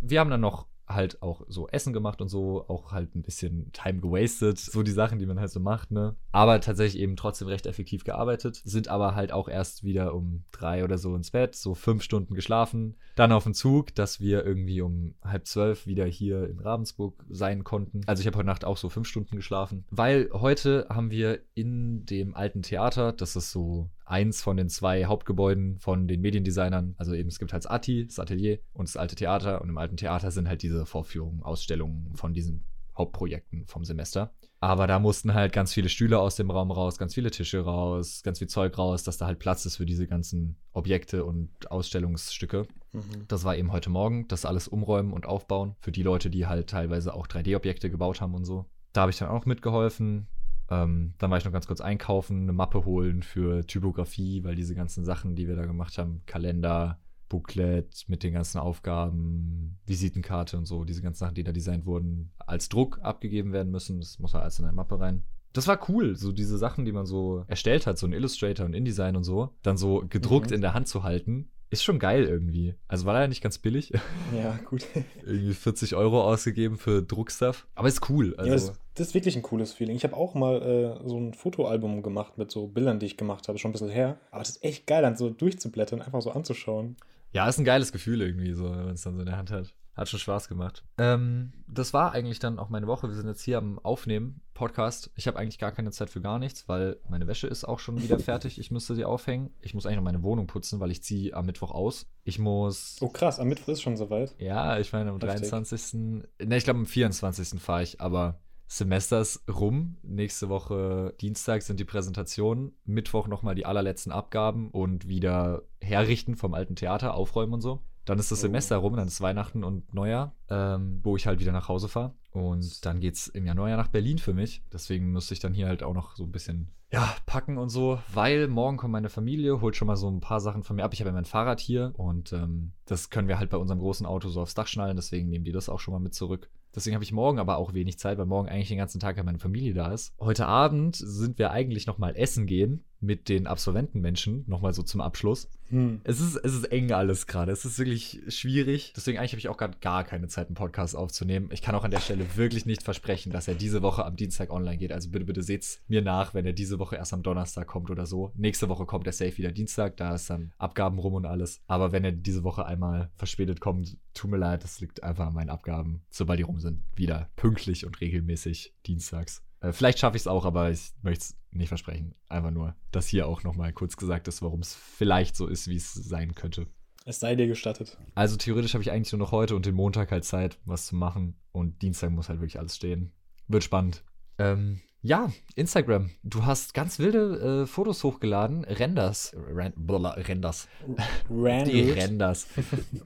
A: wir haben dann noch halt auch so Essen gemacht und so, auch halt ein bisschen Time gewastet, so die Sachen, die man halt so macht, ne? Aber tatsächlich eben trotzdem recht effektiv gearbeitet, sind aber halt auch erst wieder um drei oder so ins Bett, so fünf Stunden geschlafen, dann auf den Zug, dass wir irgendwie um halb zwölf wieder hier in Ravensburg sein konnten. Also ich habe heute Nacht auch so fünf Stunden geschlafen, weil heute haben wir in dem alten Theater, das ist so eins von den zwei Hauptgebäuden von den Mediendesignern. Also eben, es gibt halt das ATI, das Atelier und das alte Theater. Und im alten Theater sind halt diese Vorführungen, Ausstellungen von diesen Hauptprojekten vom Semester. Aber da mussten halt ganz viele Stühle aus dem Raum raus, ganz viele Tische raus, ganz viel Zeug raus, dass da halt Platz ist für diese ganzen Objekte und Ausstellungsstücke.
B: Mhm.
A: Das war eben heute Morgen, das alles umräumen und aufbauen. Für die Leute, die halt teilweise auch 3D-Objekte gebaut haben und so. Da habe ich dann auch mitgeholfen. Ähm, dann war ich noch ganz kurz einkaufen, eine Mappe holen für Typografie, weil diese ganzen Sachen, die wir da gemacht haben, Kalender, Booklet mit den ganzen Aufgaben, Visitenkarte und so, diese ganzen Sachen, die da designt wurden, als Druck abgegeben werden müssen. Das muss halt alles in eine Mappe rein. Das war cool, so diese Sachen, die man so erstellt hat, so ein Illustrator und InDesign und so, dann so gedruckt
B: Mhm.
A: in der Hand zu halten, ist schon geil irgendwie. Also war leider nicht ganz billig. *laughs*
B: Ja, gut.
A: irgendwie 40 Euro ausgegeben für Druckstuff. Aber ist cool.
B: ja,
A: Also,
B: das, das ist wirklich ein cooles Feeling. Ich habe auch mal äh, so ein Fotoalbum gemacht mit so Bildern, die ich gemacht habe, schon ein bisschen her. Aber das ist echt geil, dann so durchzublättern, einfach so anzuschauen.
A: ja, ist ein geiles Gefühl irgendwie, so, wenn man es dann so in der Hand hat. Hat schon Spaß gemacht. Ähm, das war eigentlich dann auch meine Woche. Wir sind jetzt hier am Aufnehmen, Podcast. Ich habe eigentlich gar keine Zeit für gar nichts, weil meine Wäsche ist auch schon wieder fertig. Ich müsste sie aufhängen. Ich muss eigentlich noch meine Wohnung putzen, weil ich ziehe am Mittwoch aus. Ich muss.
B: Oh krass, am Mittwoch ist schon soweit.
A: Ja, ich meine, am
B: Heftig.
A: 23. Ne, ich glaube, am 24. fahre ich, aber Semester ist rum. Nächste Woche Dienstag sind die Präsentationen. Mittwoch nochmal die allerletzten Abgaben und wieder herrichten vom alten Theater, aufräumen und so. Dann ist das
B: Oh.
A: Semester rum, dann ist Weihnachten und Neujahr, ähm, wo ich halt wieder nach Hause fahre. Und dann geht's im Januar ja nach Berlin für mich. Deswegen müsste ich dann hier halt auch noch so ein bisschen, ja, packen und so. Weil morgen kommt meine Familie, holt schon mal so ein paar Sachen von mir ab. Ich habe ja mein Fahrrad hier und ähm, das können wir halt bei unserem großen Auto so aufs Dach schnallen. Deswegen nehmen die das auch schon mal mit zurück. Deswegen habe ich morgen aber auch wenig Zeit, weil morgen eigentlich den ganzen Tag ja meine Familie da ist. Heute Abend sind wir eigentlich noch mal essen gehen mit den Absolventenmenschen, noch mal so zum Abschluss.
B: Hm.
A: Es ist, es ist eng alles gerade. Es ist wirklich schwierig. Deswegen eigentlich habe ich auch gerade gar keine Zeit, einen Podcast aufzunehmen. Ich kann auch an der Stelle wirklich nicht versprechen, dass er diese Woche am Dienstag online geht. Also bitte, bitte seht's mir nach, wenn er diese Woche erst am Donnerstag kommt oder so. Nächste Woche kommt er safe wieder Dienstag. Da ist dann Abgaben rum und alles. Aber wenn er diese Woche einmal verspätet kommt, tut mir leid, das liegt einfach an meinen Abgaben. Sobald die rum sind, wieder pünktlich und regelmäßig dienstags. Äh, vielleicht schaffe ich es auch, aber ich möchte es nicht versprechen. Einfach nur, dass hier auch nochmal kurz gesagt ist, warum es vielleicht so ist, wie es sein könnte.
B: Es sei dir gestattet.
A: Also theoretisch habe ich eigentlich nur noch heute und den Montag halt Zeit, was zu machen. Und Dienstag muss halt wirklich alles stehen. Wird spannend. Ähm, Ja, Instagram. Du hast ganz wilde äh, Fotos hochgeladen. Renders. Ren Blala, Renders. Die
B: Randall.
A: Renders.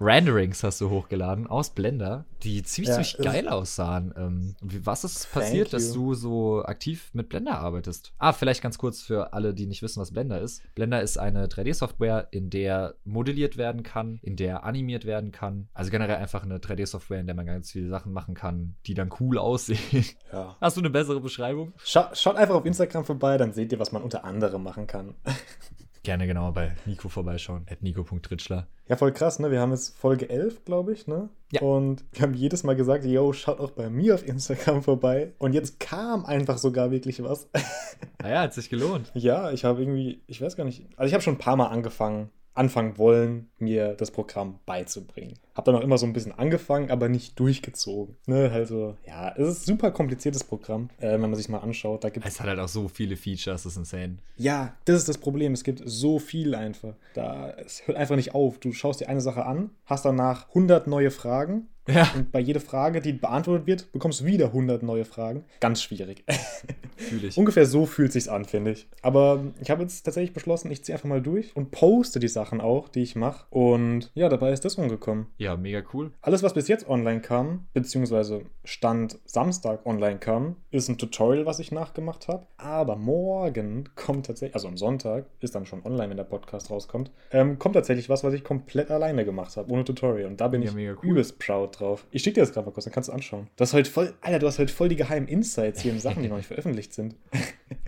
A: Renderings hast du hochgeladen aus Blender, die ziemlich,
B: Ja,
A: ziemlich geil aussahen. Ähm, was ist passiert, dass du so aktiv mit Blender arbeitest? Ah, vielleicht ganz kurz für alle, die nicht wissen, was Blender ist. Blender ist eine 3D-Software, in der modelliert werden kann, in der animiert werden kann. Also generell einfach eine 3D-Software, in der man ganz viele Sachen machen kann, die dann cool aussehen.
B: Ja.
A: Hast du eine bessere Beschreibung?
B: Schau, schaut einfach auf Instagram vorbei, dann seht ihr, was man unter anderem machen kann. *laughs*
A: Gerne genauer bei Nico vorbeischauen. At nico.tritschler.
B: Ja, voll krass, ne? Wir haben jetzt Folge 11, glaube ich, ne?
A: Ja.
B: Und wir haben jedes Mal gesagt, yo, schaut auch bei mir auf Instagram vorbei. Und jetzt kam einfach sogar wirklich was.
A: Naja, hat sich gelohnt. *laughs*
B: ja, ich habe irgendwie, ich weiß gar nicht, also ich habe schon ein paar Mal angefangen, anfangen wollen, mir das Programm beizubringen. Hab dann auch immer so ein bisschen angefangen, aber nicht durchgezogen. Ne, also, ja, es ist ein super kompliziertes Programm, äh, wenn man sich mal anschaut. Da gibt
A: Es hat halt auch so viele Features, das ist insane.
B: Ja, das ist das Problem. Es gibt so viel einfach. Da, es hört einfach nicht auf. Du schaust dir eine Sache an, hast danach 100 neue Fragen.
A: Ja.
B: Und bei jeder Frage, die beantwortet wird, bekommst du wieder 100 neue Fragen. Ganz schwierig. *laughs*
A: Fühle ich.
B: Ungefähr so fühlt sich's an, finde ich. Aber ich habe jetzt tatsächlich beschlossen, ich ziehe einfach mal durch und poste die Sachen auch, die ich mache. Und ja, dabei ist das rumgekommen.
A: Ja, mega cool.
B: Alles, was bis jetzt online kam, beziehungsweise Stand Samstag online kam, ist ein Tutorial, was ich nachgemacht habe. Aber morgen kommt tatsächlich, also am Sonntag, ist dann schon online, wenn der Podcast rauskommt, ähm, kommt tatsächlich was, was ich komplett alleine gemacht habe, ohne Tutorial. Und da bin
A: Ja,
B: ich
A: mega cool.
B: übelst proud drauf. Ich schicke dir das gerade mal kurz, dann kannst du anschauen. Du hast halt voll, Alter, du hast halt voll die geheimen Insights hier in Sachen, die noch nicht veröffentlicht sind.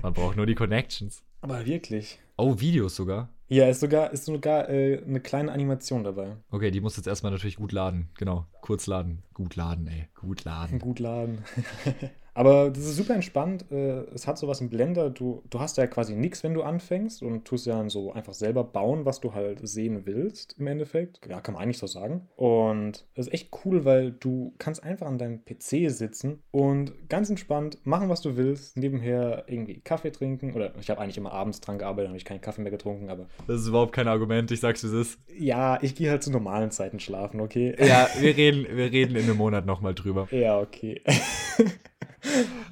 A: Man braucht nur die Connections.
B: Aber wirklich.
A: Oh, Videos sogar.
B: Ja, ist sogar, ist sogar äh, eine kleine Animation dabei.
A: Okay, die muss jetzt erstmal natürlich gut laden. Genau, kurz laden. Gut laden, ey. Gut laden.
B: Gut laden. *laughs* Aber das ist super entspannt. Äh, Es hat sowas im Blender. Du, du hast ja quasi nichts, wenn du anfängst und tust ja dann so einfach selber bauen, was du halt sehen willst im Endeffekt. Ja, kann man eigentlich so sagen. Und das ist echt cool, weil du kannst einfach an deinem PC sitzen und ganz entspannt machen, was du willst. Nebenher irgendwie Kaffee trinken. Oder ich habe eigentlich immer abends dran gearbeitet, habe ich keinen Kaffee mehr getrunken. Aber
A: Das ist überhaupt kein Argument, ich sag's wie es ist.
B: ja, ich gehe halt zu normalen Zeiten schlafen, okay?
A: Ja, wir reden, wir reden in einem Monat nochmal drüber.
B: Ja, okay.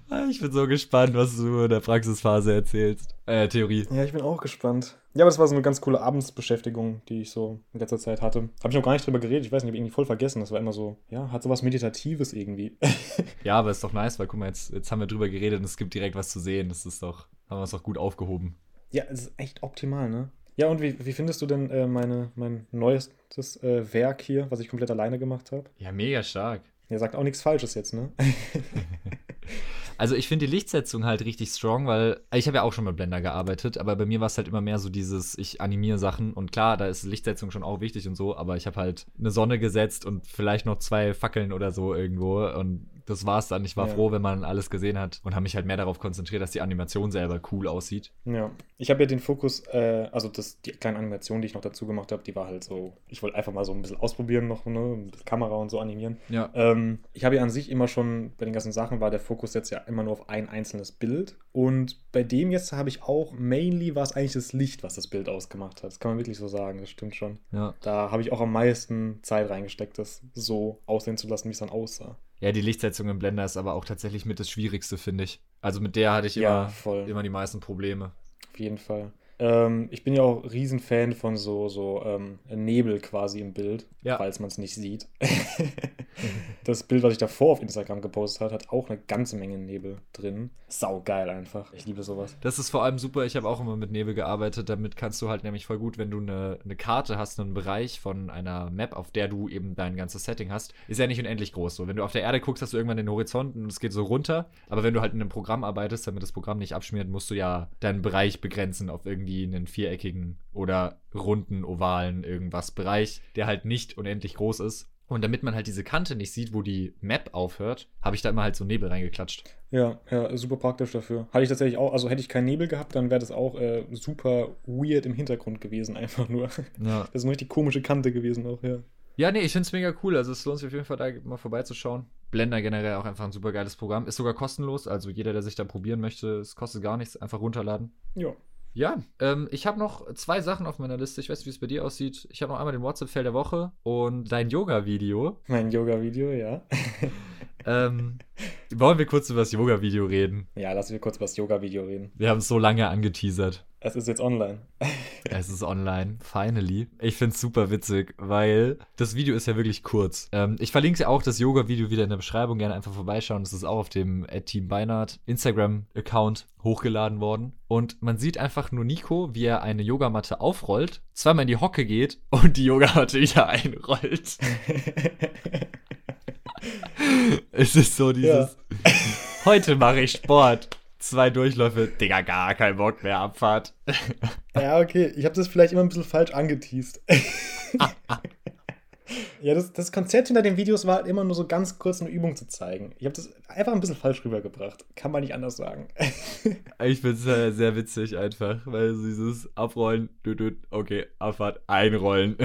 A: Ah, Ich bin so gespannt, was du in der Praxisphase erzählst. Äh, Theorie.
B: Ja, ich bin auch gespannt. Ja, aber das war so eine ganz coole Abendsbeschäftigung, die ich so in letzter Zeit hatte. Habe ich noch gar nicht drüber geredet. Ich weiß nicht, ich habe irgendwie voll vergessen. Das war immer so, ja, hat so was Meditatives irgendwie.
A: Ja, aber ist doch nice, weil guck mal, jetzt, jetzt haben wir drüber geredet und es gibt direkt was zu sehen. Das ist doch, haben wir es doch gut aufgehoben.
B: ja, es ist echt optimal, ne? Ja, und wie, wie findest du denn äh, meine, mein neuestes äh, Werk hier, was ich komplett alleine gemacht habe?
A: Ja, mega stark.
B: Der sagt auch nichts Falsches jetzt, ne? *laughs*
A: Also ich finde die Lichtsetzung halt richtig strong, weil ich habe ja auch schon mit Blender gearbeitet, aber bei mir war es halt immer mehr so dieses, ich animiere Sachen und klar, da ist Lichtsetzung schon auch wichtig und so, aber ich habe halt eine Sonne gesetzt und vielleicht noch zwei Fackeln oder so irgendwo und das war's dann. Ich war
B: Ja.
A: froh, wenn man alles gesehen hat und habe mich halt mehr darauf konzentriert, dass die Animation selber cool aussieht.
B: Ja, ich habe ja den Fokus, äh, also das, die kleine Animation, die ich noch dazu gemacht habe, die war halt so, ich wollte einfach mal so ein bisschen ausprobieren noch, ne, mit Kamera und so animieren.
A: Ja.
B: Ähm, ich habe ja an sich immer schon, bei den ganzen Sachen war der Fokus jetzt ja immer nur auf ein einzelnes Bild. Und bei dem jetzt habe ich auch, mainly war es eigentlich das Licht, was das Bild ausgemacht hat. Das kann man wirklich so sagen, das stimmt schon.
A: Ja.
B: Da habe ich auch am meisten Zeit reingesteckt, das so aussehen zu lassen, wie es dann aussah.
A: Ja, die Lichtsetzung im Blender ist aber auch tatsächlich mit das Schwierigste, finde ich. Also mit der hatte ich
B: Ja,
A: immer,
B: voll.
A: immer die meisten Probleme.
B: Auf jeden Fall. Ähm, ich bin ja auch Riesenfan von so, so ähm, Nebel quasi im Bild,
A: Ja.
B: falls man es nicht sieht. *laughs* das Bild, was ich davor auf Instagram gepostet habe, hat auch eine ganze Menge Nebel drin. Sau geil einfach. Ich liebe sowas.
A: Das ist vor allem super. Ich habe auch immer mit Nebel gearbeitet. Damit kannst du halt nämlich voll gut, wenn du eine, eine Karte hast, einen Bereich von einer Map, auf der du eben dein ganzes Setting hast, ist ja nicht unendlich groß. So, wenn du auf der Erde guckst, hast du irgendwann den Horizont und es geht so runter. Aber wenn du halt in einem Programm arbeitest, damit das Programm nicht abschmiert, musst du ja deinen Bereich begrenzen auf irgendwie einen viereckigen oder runden, ovalen irgendwas Bereich, der halt nicht unendlich groß ist. Und damit man halt diese Kante nicht sieht, wo die Map aufhört, habe ich da immer halt so Nebel reingeklatscht.
B: Ja, ja, super praktisch dafür. Hatte ich tatsächlich auch, also hätte ich keinen Nebel gehabt, dann wäre das auch äh, super weird im Hintergrund gewesen, *laughs* einfach nur.
A: Ja.
B: Das ist eine richtig komische Kante gewesen auch, ja.
A: Ja, nee, ich finde es mega cool. Also es lohnt sich auf jeden Fall, da mal vorbeizuschauen. Blender generell auch einfach ein super geiles Programm. Ist sogar kostenlos. Also jeder, der sich da probieren möchte, es kostet gar nichts. Einfach runterladen.
B: Ja.
A: Ja, ähm, ich habe noch zwei Sachen auf meiner Liste. Ich weiß nicht, wie es bei dir aussieht. Ich habe noch einmal den WhatsApp-Fail der Woche und dein Yoga-Video.
B: Mein Yoga-Video, ja. *laughs*
A: ähm, wollen wir kurz über das Yoga-Video reden?
B: Ja, lass wir kurz über das Yoga-Video reden.
A: Wir haben es so lange angeteasert.
B: Es ist jetzt online. *laughs*
A: Es ist online, finally. Ich finde es super witzig, weil das Video ist ja wirklich kurz. Ähm, ich verlinke ja auch das Yoga-Video wieder in der Beschreibung. Gerne einfach vorbeischauen. Das ist auch auf dem Team Beinart Instagram-Account hochgeladen worden. Und man sieht einfach nur Nico, wie er eine Yogamatte aufrollt, zweimal in die Hocke geht und die Yogamatte *laughs* wieder einrollt. *laughs* *laughs* es ist so dieses. *laughs* Heute mache ich Sport. Zwei Durchläufe, Digga, gar kein Bock mehr, Abfahrt. *laughs*
B: Ja, okay. Ich habe das vielleicht immer ein bisschen falsch angeteased. ja, das, das Konzept hinter den Videos war halt immer nur so ganz kurz eine Übung zu zeigen. Ich habe das einfach ein bisschen falsch rübergebracht. Kann man nicht anders sagen.
A: Ich finde es äh, sehr witzig einfach, weil dieses Abrollen, okay, Abfahrt, einrollen.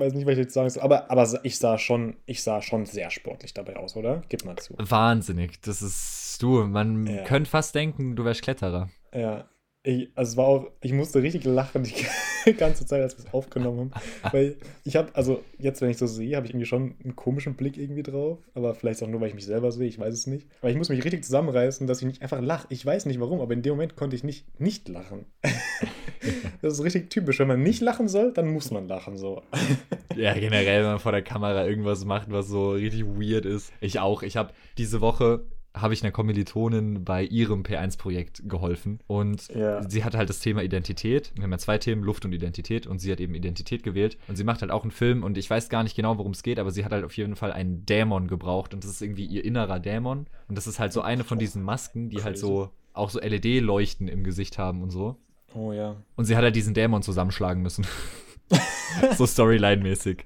B: Weiß nicht, was ich jetzt sagen soll. Aber, aber ich, sah schon, ich sah schon sehr sportlich dabei aus, oder? Gib mal zu.
A: Wahnsinnig, das ist du. Man
B: Ja.
A: könnte fast denken, du wärst Kletterer.
B: Ja. Ich, also es war auch, ich musste richtig lachen die *laughs* ganze Zeit, als wir es aufgenommen haben. Weil ich habe, also jetzt, wenn ich so sehe, habe ich irgendwie schon einen komischen Blick irgendwie drauf. Aber vielleicht auch nur, weil ich mich selber sehe, ich weiß es nicht. Aber ich muss mich richtig zusammenreißen, dass ich nicht einfach lache. Ich weiß nicht warum, aber in dem Moment konnte ich nicht nicht lachen. *laughs* das ist richtig typisch. Wenn man nicht lachen soll, dann muss man lachen so.
A: Ja, generell, wenn man vor der Kamera irgendwas macht, was so richtig weird ist. Ich auch. Ich habe diese Woche habe ich einer Kommilitonin bei ihrem P1-Projekt geholfen und
B: Ja.
A: sie hat halt das Thema Identität. Wir haben ja zwei Themen, Luft und Identität und sie hat eben Identität gewählt und sie macht halt auch einen Film und ich weiß gar nicht genau, worum es geht, aber sie hat halt auf jeden Fall einen Dämon gebraucht und das ist irgendwie ihr innerer Dämon und das ist halt so eine von diesen Masken, die halt so auch so LED-Leuchten im Gesicht haben und so.
B: Oh ja.
A: Und sie hat halt diesen Dämon zusammenschlagen müssen. *laughs* so Storyline-mäßig.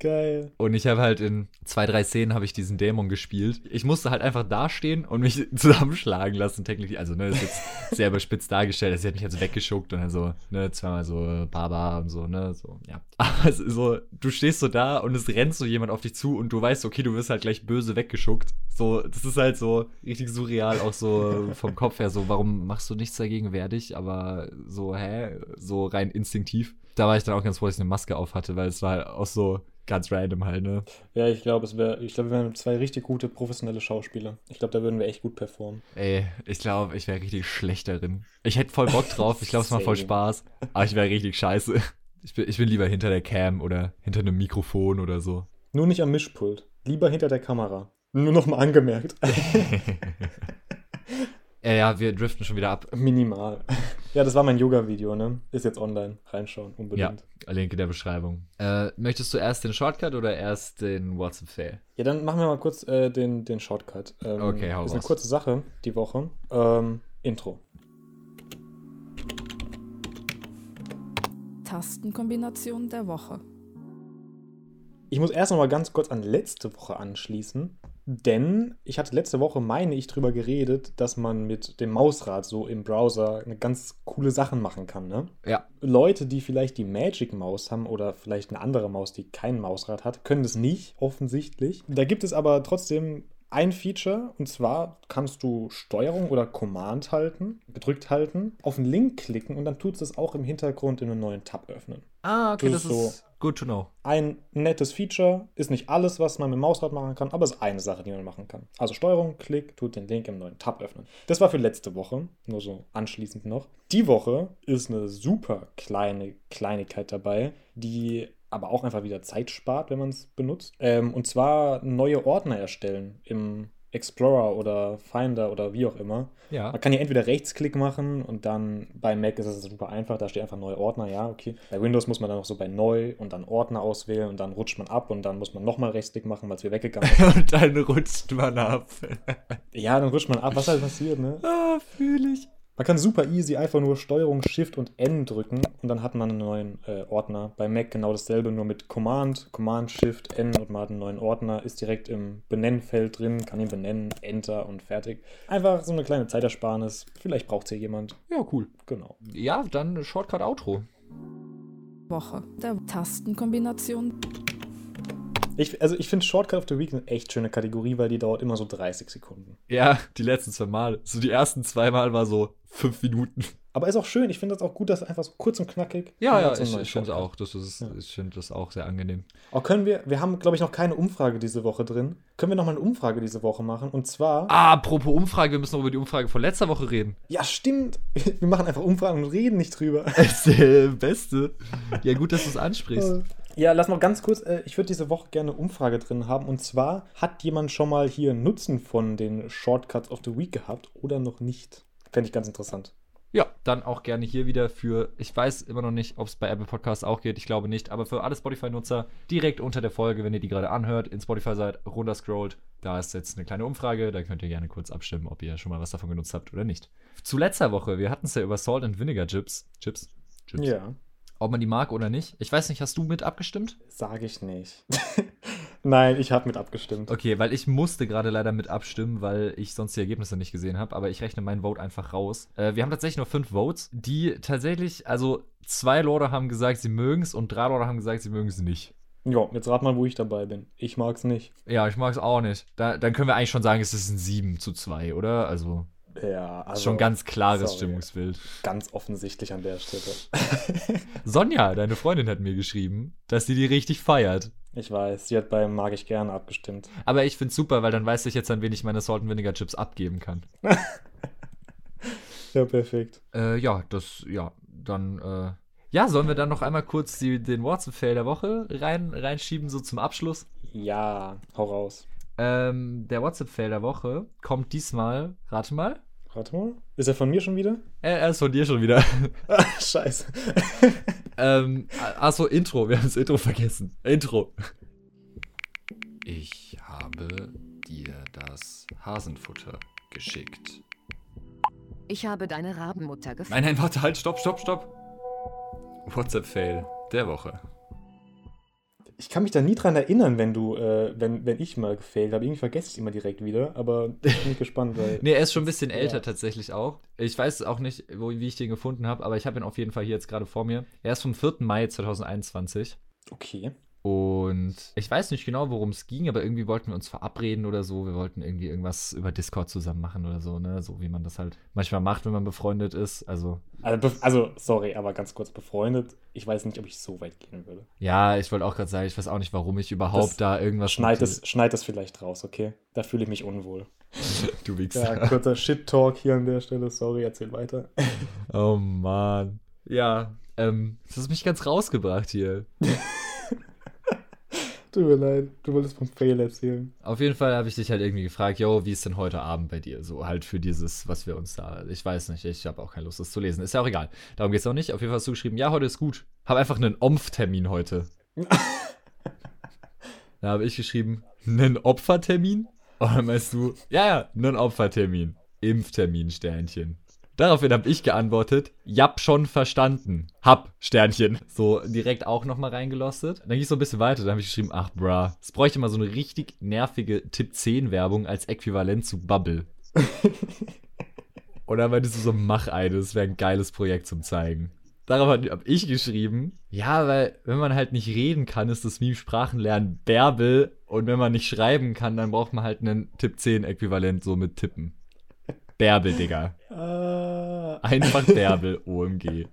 B: Geil.
A: Und ich habe halt in zwei, drei Szenen habe ich diesen Dämon gespielt. Ich musste halt einfach dastehen und mich *laughs* zusammenschlagen lassen, technisch. Also, ne, das ist jetzt sehr *laughs* überspitzt dargestellt. Sie hat mich jetzt weggeschuckt und dann so, ne, zweimal so Baba und so, ne, so, ja. *laughs* Aber es ist so, du stehst so da und es rennt so jemand auf dich zu und du weißt, okay, du wirst halt gleich böse weggeschuckt. So, das ist halt so richtig surreal, auch so vom Kopf her, so, warum machst du nichts dagegen, wehr dich, aber so, hä, so rein instinktiv. Da war ich dann auch ganz froh, dass ich eine Maske auf hatte, weil es war halt auch so ganz random halt, ne?
B: Ja, ich glaube, es wäre, ich glaube, wir wären zwei richtig gute professionelle Schauspieler. Ich glaube, da würden wir echt gut performen.
A: Ey, ich glaube, ich wäre richtig schlecht darin. Ich hätte voll Bock drauf, ich glaube, es macht voll. Spaß, aber ich wäre richtig scheiße. Ich bin, ich bin lieber hinter der Cam oder hinter einem Mikrofon oder so.
B: Nur nicht am Mischpult. Lieber hinter der Kamera. Nur noch mal angemerkt. *laughs*
A: Ja, ja, wir driften schon wieder ab.
B: Minimal. *laughs* Ja, das war mein Yoga-Video, ne? Ist jetzt online. Reinschauen,
A: Ja,
B: unbedingt.
A: Link in der Beschreibung. Äh, möchtest du erst den Shortcut oder erst den WhatsApp-Fail?
B: Ja, dann machen wir mal kurz äh, den, den Shortcut. Ähm,
A: Okay, hau
B: Ist eine kurze Sache die Woche. Ähm, Intro.
C: Tastenkombination der Woche.
B: Ich muss erst noch mal ganz kurz an letzte Woche anschließen, denn ich hatte letzte Woche, meine ich, drüber geredet, dass man mit dem Mausrad so im Browser eine ganz coole Sachen machen kann, ne?
A: Ja.
B: Leute, die vielleicht die Magic Maus haben oder vielleicht eine andere Maus, die kein Mausrad hat, können das nicht, offensichtlich. Da gibt es aber trotzdem ein Feature und zwar kannst du Steuerung oder Command halten, gedrückt halten, auf einen Link klicken und dann tut es das auch im Hintergrund in einem neuen Tab öffnen.
A: Ah, okay,
B: Das
A: das,
B: ist
A: ist good to know.
B: Ein nettes Feature, ist nicht alles, was man mit dem Mausrad machen kann, aber ist eine Sache, die man machen kann. Also Steuerung, Klick, tut den Link im neuen Tab öffnen. Das war für letzte Woche, nur so anschließend noch. Die Woche ist eine super kleine Kleinigkeit dabei, die aber auch einfach wieder Zeit spart, wenn man es benutzt. Ähm, und zwar neue Ordner erstellen im Explorer oder Finder oder wie auch immer.
A: Ja.
B: Man kann hier entweder Rechtsklick machen und dann bei Mac ist es super einfach, da steht einfach neue Ordner, ja, okay. Bei Windows muss man dann noch so bei Neu und dann Ordner auswählen und dann rutscht man ab und dann muss man nochmal Rechtsklick machen, weil es wieder weggegangen ist. *laughs*
A: Und dann rutscht man ab.
B: ja, dann rutscht man ab, was halt passiert, ne?
A: ah, fühle ich.
B: Man kann super easy einfach nur Steuerung, Shift und N drücken und dann hat man einen neuen äh, Ordner. Bei Mac genau dasselbe, nur mit Command, Command, Shift, N und man hat einen neuen Ordner, ist direkt im Benennfeld drin, kann ihn benennen, Enter und fertig. Einfach so eine kleine Zeitersparnis. Vielleicht braucht es hier jemand.
A: Ja, cool.
B: Genau.
A: Ja, dann Shortcut Outro.
C: Woche der Tastenkombination
B: Ich, also ich finde Shortcut of the Week eine echt schöne Kategorie, weil die dauert immer so 30 Sekunden.
A: Ja, die letzten zwei Mal. So die ersten zwei Mal war so fünf Minuten.
B: Aber ist auch schön. Ich finde das auch gut, dass einfach so kurz und knackig.
A: Ja, ja, ich, ich finde auch. Das ist,
B: Ja.
A: Ich finde das auch sehr angenehm.
B: Auch können wir, wir haben, glaube ich, noch keine Umfrage diese Woche drin. Können wir noch mal eine Umfrage diese Woche machen? Und zwar.
A: Ah, apropos Umfrage, wir müssen noch über die Umfrage von letzter Woche reden.
B: Ja, stimmt. Wir machen einfach Umfragen und reden nicht drüber. *laughs*
A: Das ist der Beste. Ja, gut, dass du es ansprichst.
B: Ja, lass mal ganz kurz. Äh, ich würde diese Woche gerne eine Umfrage drin haben. Und zwar, hat jemand schon mal hier Nutzen von den Shortcuts of the Week gehabt oder noch nicht? Fände ich ganz interessant.
A: Ja, dann auch gerne hier wieder für, ich weiß immer noch nicht, ob es bei Apple Podcasts auch geht, ich glaube nicht, aber für alle Spotify-Nutzer direkt unter der Folge, wenn ihr die gerade anhört, in Spotify seid, runterscrollt, da ist jetzt eine kleine Umfrage, da könnt ihr gerne kurz abstimmen, ob ihr schon mal was davon genutzt habt oder nicht. Zu letzter Woche, wir hatten es ja über Salt and Vinegar Chips, Chips, Chips,
B: Ja,
A: ob man die mag oder nicht. Ich weiß nicht, hast du mit abgestimmt?
B: sage ich nicht. *laughs* Nein, ich habe mit abgestimmt.
A: Okay, weil ich musste gerade leider mit abstimmen, weil ich sonst die Ergebnisse nicht gesehen habe, aber ich rechne meinen Vote einfach raus. Äh, wir haben tatsächlich nur fünf Votes, die tatsächlich, also zwei Leute haben gesagt, sie mögen es und drei Leute haben gesagt, sie mögen es nicht.
B: Ja, jetzt rat mal, wo ich dabei bin. Ich mag's nicht.
A: Ja, ich mag es auch nicht. Da, dann können wir eigentlich schon sagen, es ist ein 7 zu 2, oder? Also,
B: Ja,
A: ist
B: also
A: schon ganz klares
B: sorry.
A: Stimmungsbild.
B: ganz offensichtlich an der Stelle. *laughs*
A: Sonja, deine Freundin, hat mir geschrieben, dass sie die richtig feiert.
B: Ich weiß, sie hat bei Mag ich gerne abgestimmt.
A: Aber ich find's super, weil dann weiß ich jetzt, an wen ich meine Salt and Vinegar Chips abgeben kann. *laughs*
B: Ja, perfekt.
A: Äh, ja, das, ja, dann, äh, ja, sollen wir dann noch einmal kurz die, den WhatsApp-Fail der Woche rein, reinschieben, so zum Abschluss?
B: Ja, hau raus.
A: Ähm, der WhatsApp-Fail der Woche kommt diesmal, rate mal,
B: Warte mal. Ist er von mir schon wieder?
A: äh, er ist von dir schon wieder. *laughs*
B: Ah, scheiße. *laughs*
A: ähm, achso, Intro, wir haben das Intro vergessen. Intro. Ich habe dir das Hasenfutter geschickt.
F: Ich habe deine Rabenmutter gefunden.
A: Nein, nein, warte, halt, stopp, stopp, stopp. WhatsApp-Fail der Woche.
B: Ich kann mich da nie dran erinnern, wenn du, äh, wenn, wenn ich mal gefailt habe. Irgendwie vergesse ich es immer direkt wieder, aber ich bin gespannt, weil. *laughs*
A: Nee, er ist schon ein bisschen älter
B: Ja.
A: tatsächlich auch. Ich weiß auch nicht, wo, wie ich den gefunden habe, aber ich habe ihn auf jeden Fall hier jetzt gerade vor mir. Er ist vom 4. Mai 2021.
B: Okay.
A: Und ich weiß nicht genau, worum es ging, aber irgendwie wollten wir uns verabreden oder so. Wir wollten irgendwie irgendwas über Discord zusammen machen oder so, ne? So wie man das halt manchmal macht, wenn man befreundet ist. Also,
B: Also, also, sorry, aber ganz kurz befreundet. Ich weiß nicht, ob ich so weit gehen würde.
A: ja, ich wollte auch gerade sagen, ich weiß auch nicht, warum ich überhaupt
B: Das
A: da irgendwas
B: Schneid es, schneid es vielleicht raus, okay? Da fühle ich mich unwohl. *laughs*
A: Du Wichser.
B: Ja, kurzer Shit-Talk hier an der Stelle. Sorry, erzähl weiter.
A: Oh Mann. Ja, ähm, das hat mich ganz rausgebracht hier. *laughs*
B: Tut mir leid, du wolltest vom Fail erzählen.
A: Auf jeden Fall habe ich dich halt irgendwie gefragt, yo, wie ist denn heute Abend bei dir? So halt für dieses, was wir uns da. Ich weiß nicht, ich habe auch keine Lust, das zu lesen. Ist ja auch egal. Darum geht es auch nicht. Auf jeden Fall hast du geschrieben, ja, heute ist gut. Hab einfach einen Omf-Termin heute. *laughs* da habe ich geschrieben, einen Opfertermin? Und dann meinst du, ja, ja, einen Opfertermin. Impftermin, Sternchen. Daraufhin habe ich geantwortet, jap, schon verstanden. Hab, Sternchen. So direkt auch nochmal reingelostet. Dann ging es so ein bisschen weiter. Dann habe ich geschrieben, ach, bra, es bräuchte mal so eine richtig nervige Tipp 10 Werbung als Äquivalent zu Bubble. Und dann meintest du so, mach eine, das wäre ein geiles Projekt zum Zeigen. Darauf habe ich geschrieben, ja, weil wenn man halt nicht reden kann, ist das Meme Sprachenlernen Bärbel. Und wenn man nicht schreiben kann, dann braucht man halt einen Tipp 10 Äquivalent so mit Tippen. Bärbel, Digga.
B: Ah,
A: Einfach Bärbel, OMG.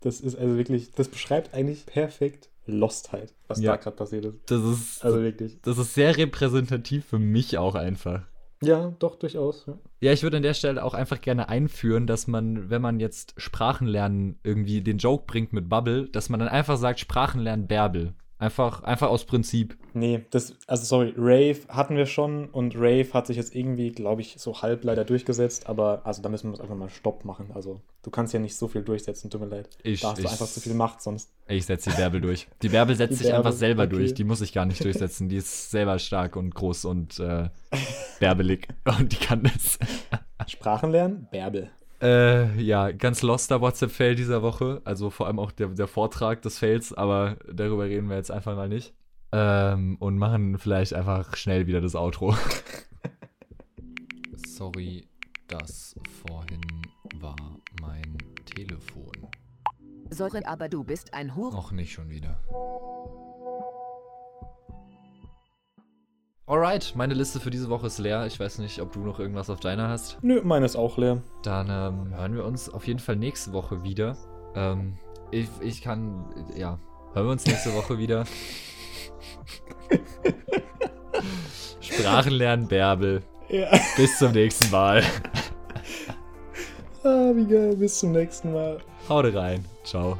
B: das ist also wirklich, das beschreibt eigentlich perfekt Lostheit, was
A: Ja.
B: da gerade passiert ist.
A: Das ist,
B: Also wirklich.
A: das ist sehr repräsentativ für mich auch einfach.
B: Ja, doch, durchaus. Ja.
A: Ja, ich würde an der Stelle auch einfach gerne einführen, dass man, wenn man jetzt Sprachenlernen irgendwie den Joke bringt mit Bubble, dass man dann einfach sagt Sprachenlernen Bärbel. Einfach, einfach aus Prinzip.
B: Nee, das, also sorry, Rave hatten wir schon und Rave hat sich jetzt irgendwie, glaube ich, so halb leider durchgesetzt, aber also da müssen wir uns einfach mal Stopp machen. Also du kannst ja nicht so viel durchsetzen, tut mir leid.
A: Ich-
B: da hast du
A: ich-
B: einfach zu viel Macht sonst.
A: Ich setze die Bärbel durch. Die Bärbel setzt
B: Die
A: sich
B: Bärbel,
A: einfach selber
B: okay.
A: durch. Die muss ich gar nicht durchsetzen. Die ist selber stark und groß und äh, *laughs* bärbelig. Und die kann das.
B: Sprachen lernen? Bärbel.
A: Äh, ja, ganz loster WhatsApp-Fail dieser Woche. Also vor allem auch der, der Vortrag des Fails, aber darüber reden wir jetzt einfach mal nicht. Ähm, und machen vielleicht einfach schnell wieder das Outro. *laughs* Sorry, das vorhin war mein Telefon.
F: Sorry, aber du bist ein Hure.
A: Noch nicht schon wieder. Alright, meine Liste für diese Woche ist leer. Ich weiß nicht, ob du noch irgendwas auf deiner hast.
B: Nö, meine ist auch leer.
A: Dann ähm, hören wir uns auf jeden Fall nächste Woche wieder. Ähm, ich, ich kann, ja, hören wir uns nächste Woche wieder. *laughs* Sprachen lernen, Bärbel.
B: Ja.
A: Bis zum nächsten Mal. *laughs*
B: Ah, wie geil. Bis zum nächsten Mal.
A: Haut rein. Ciao.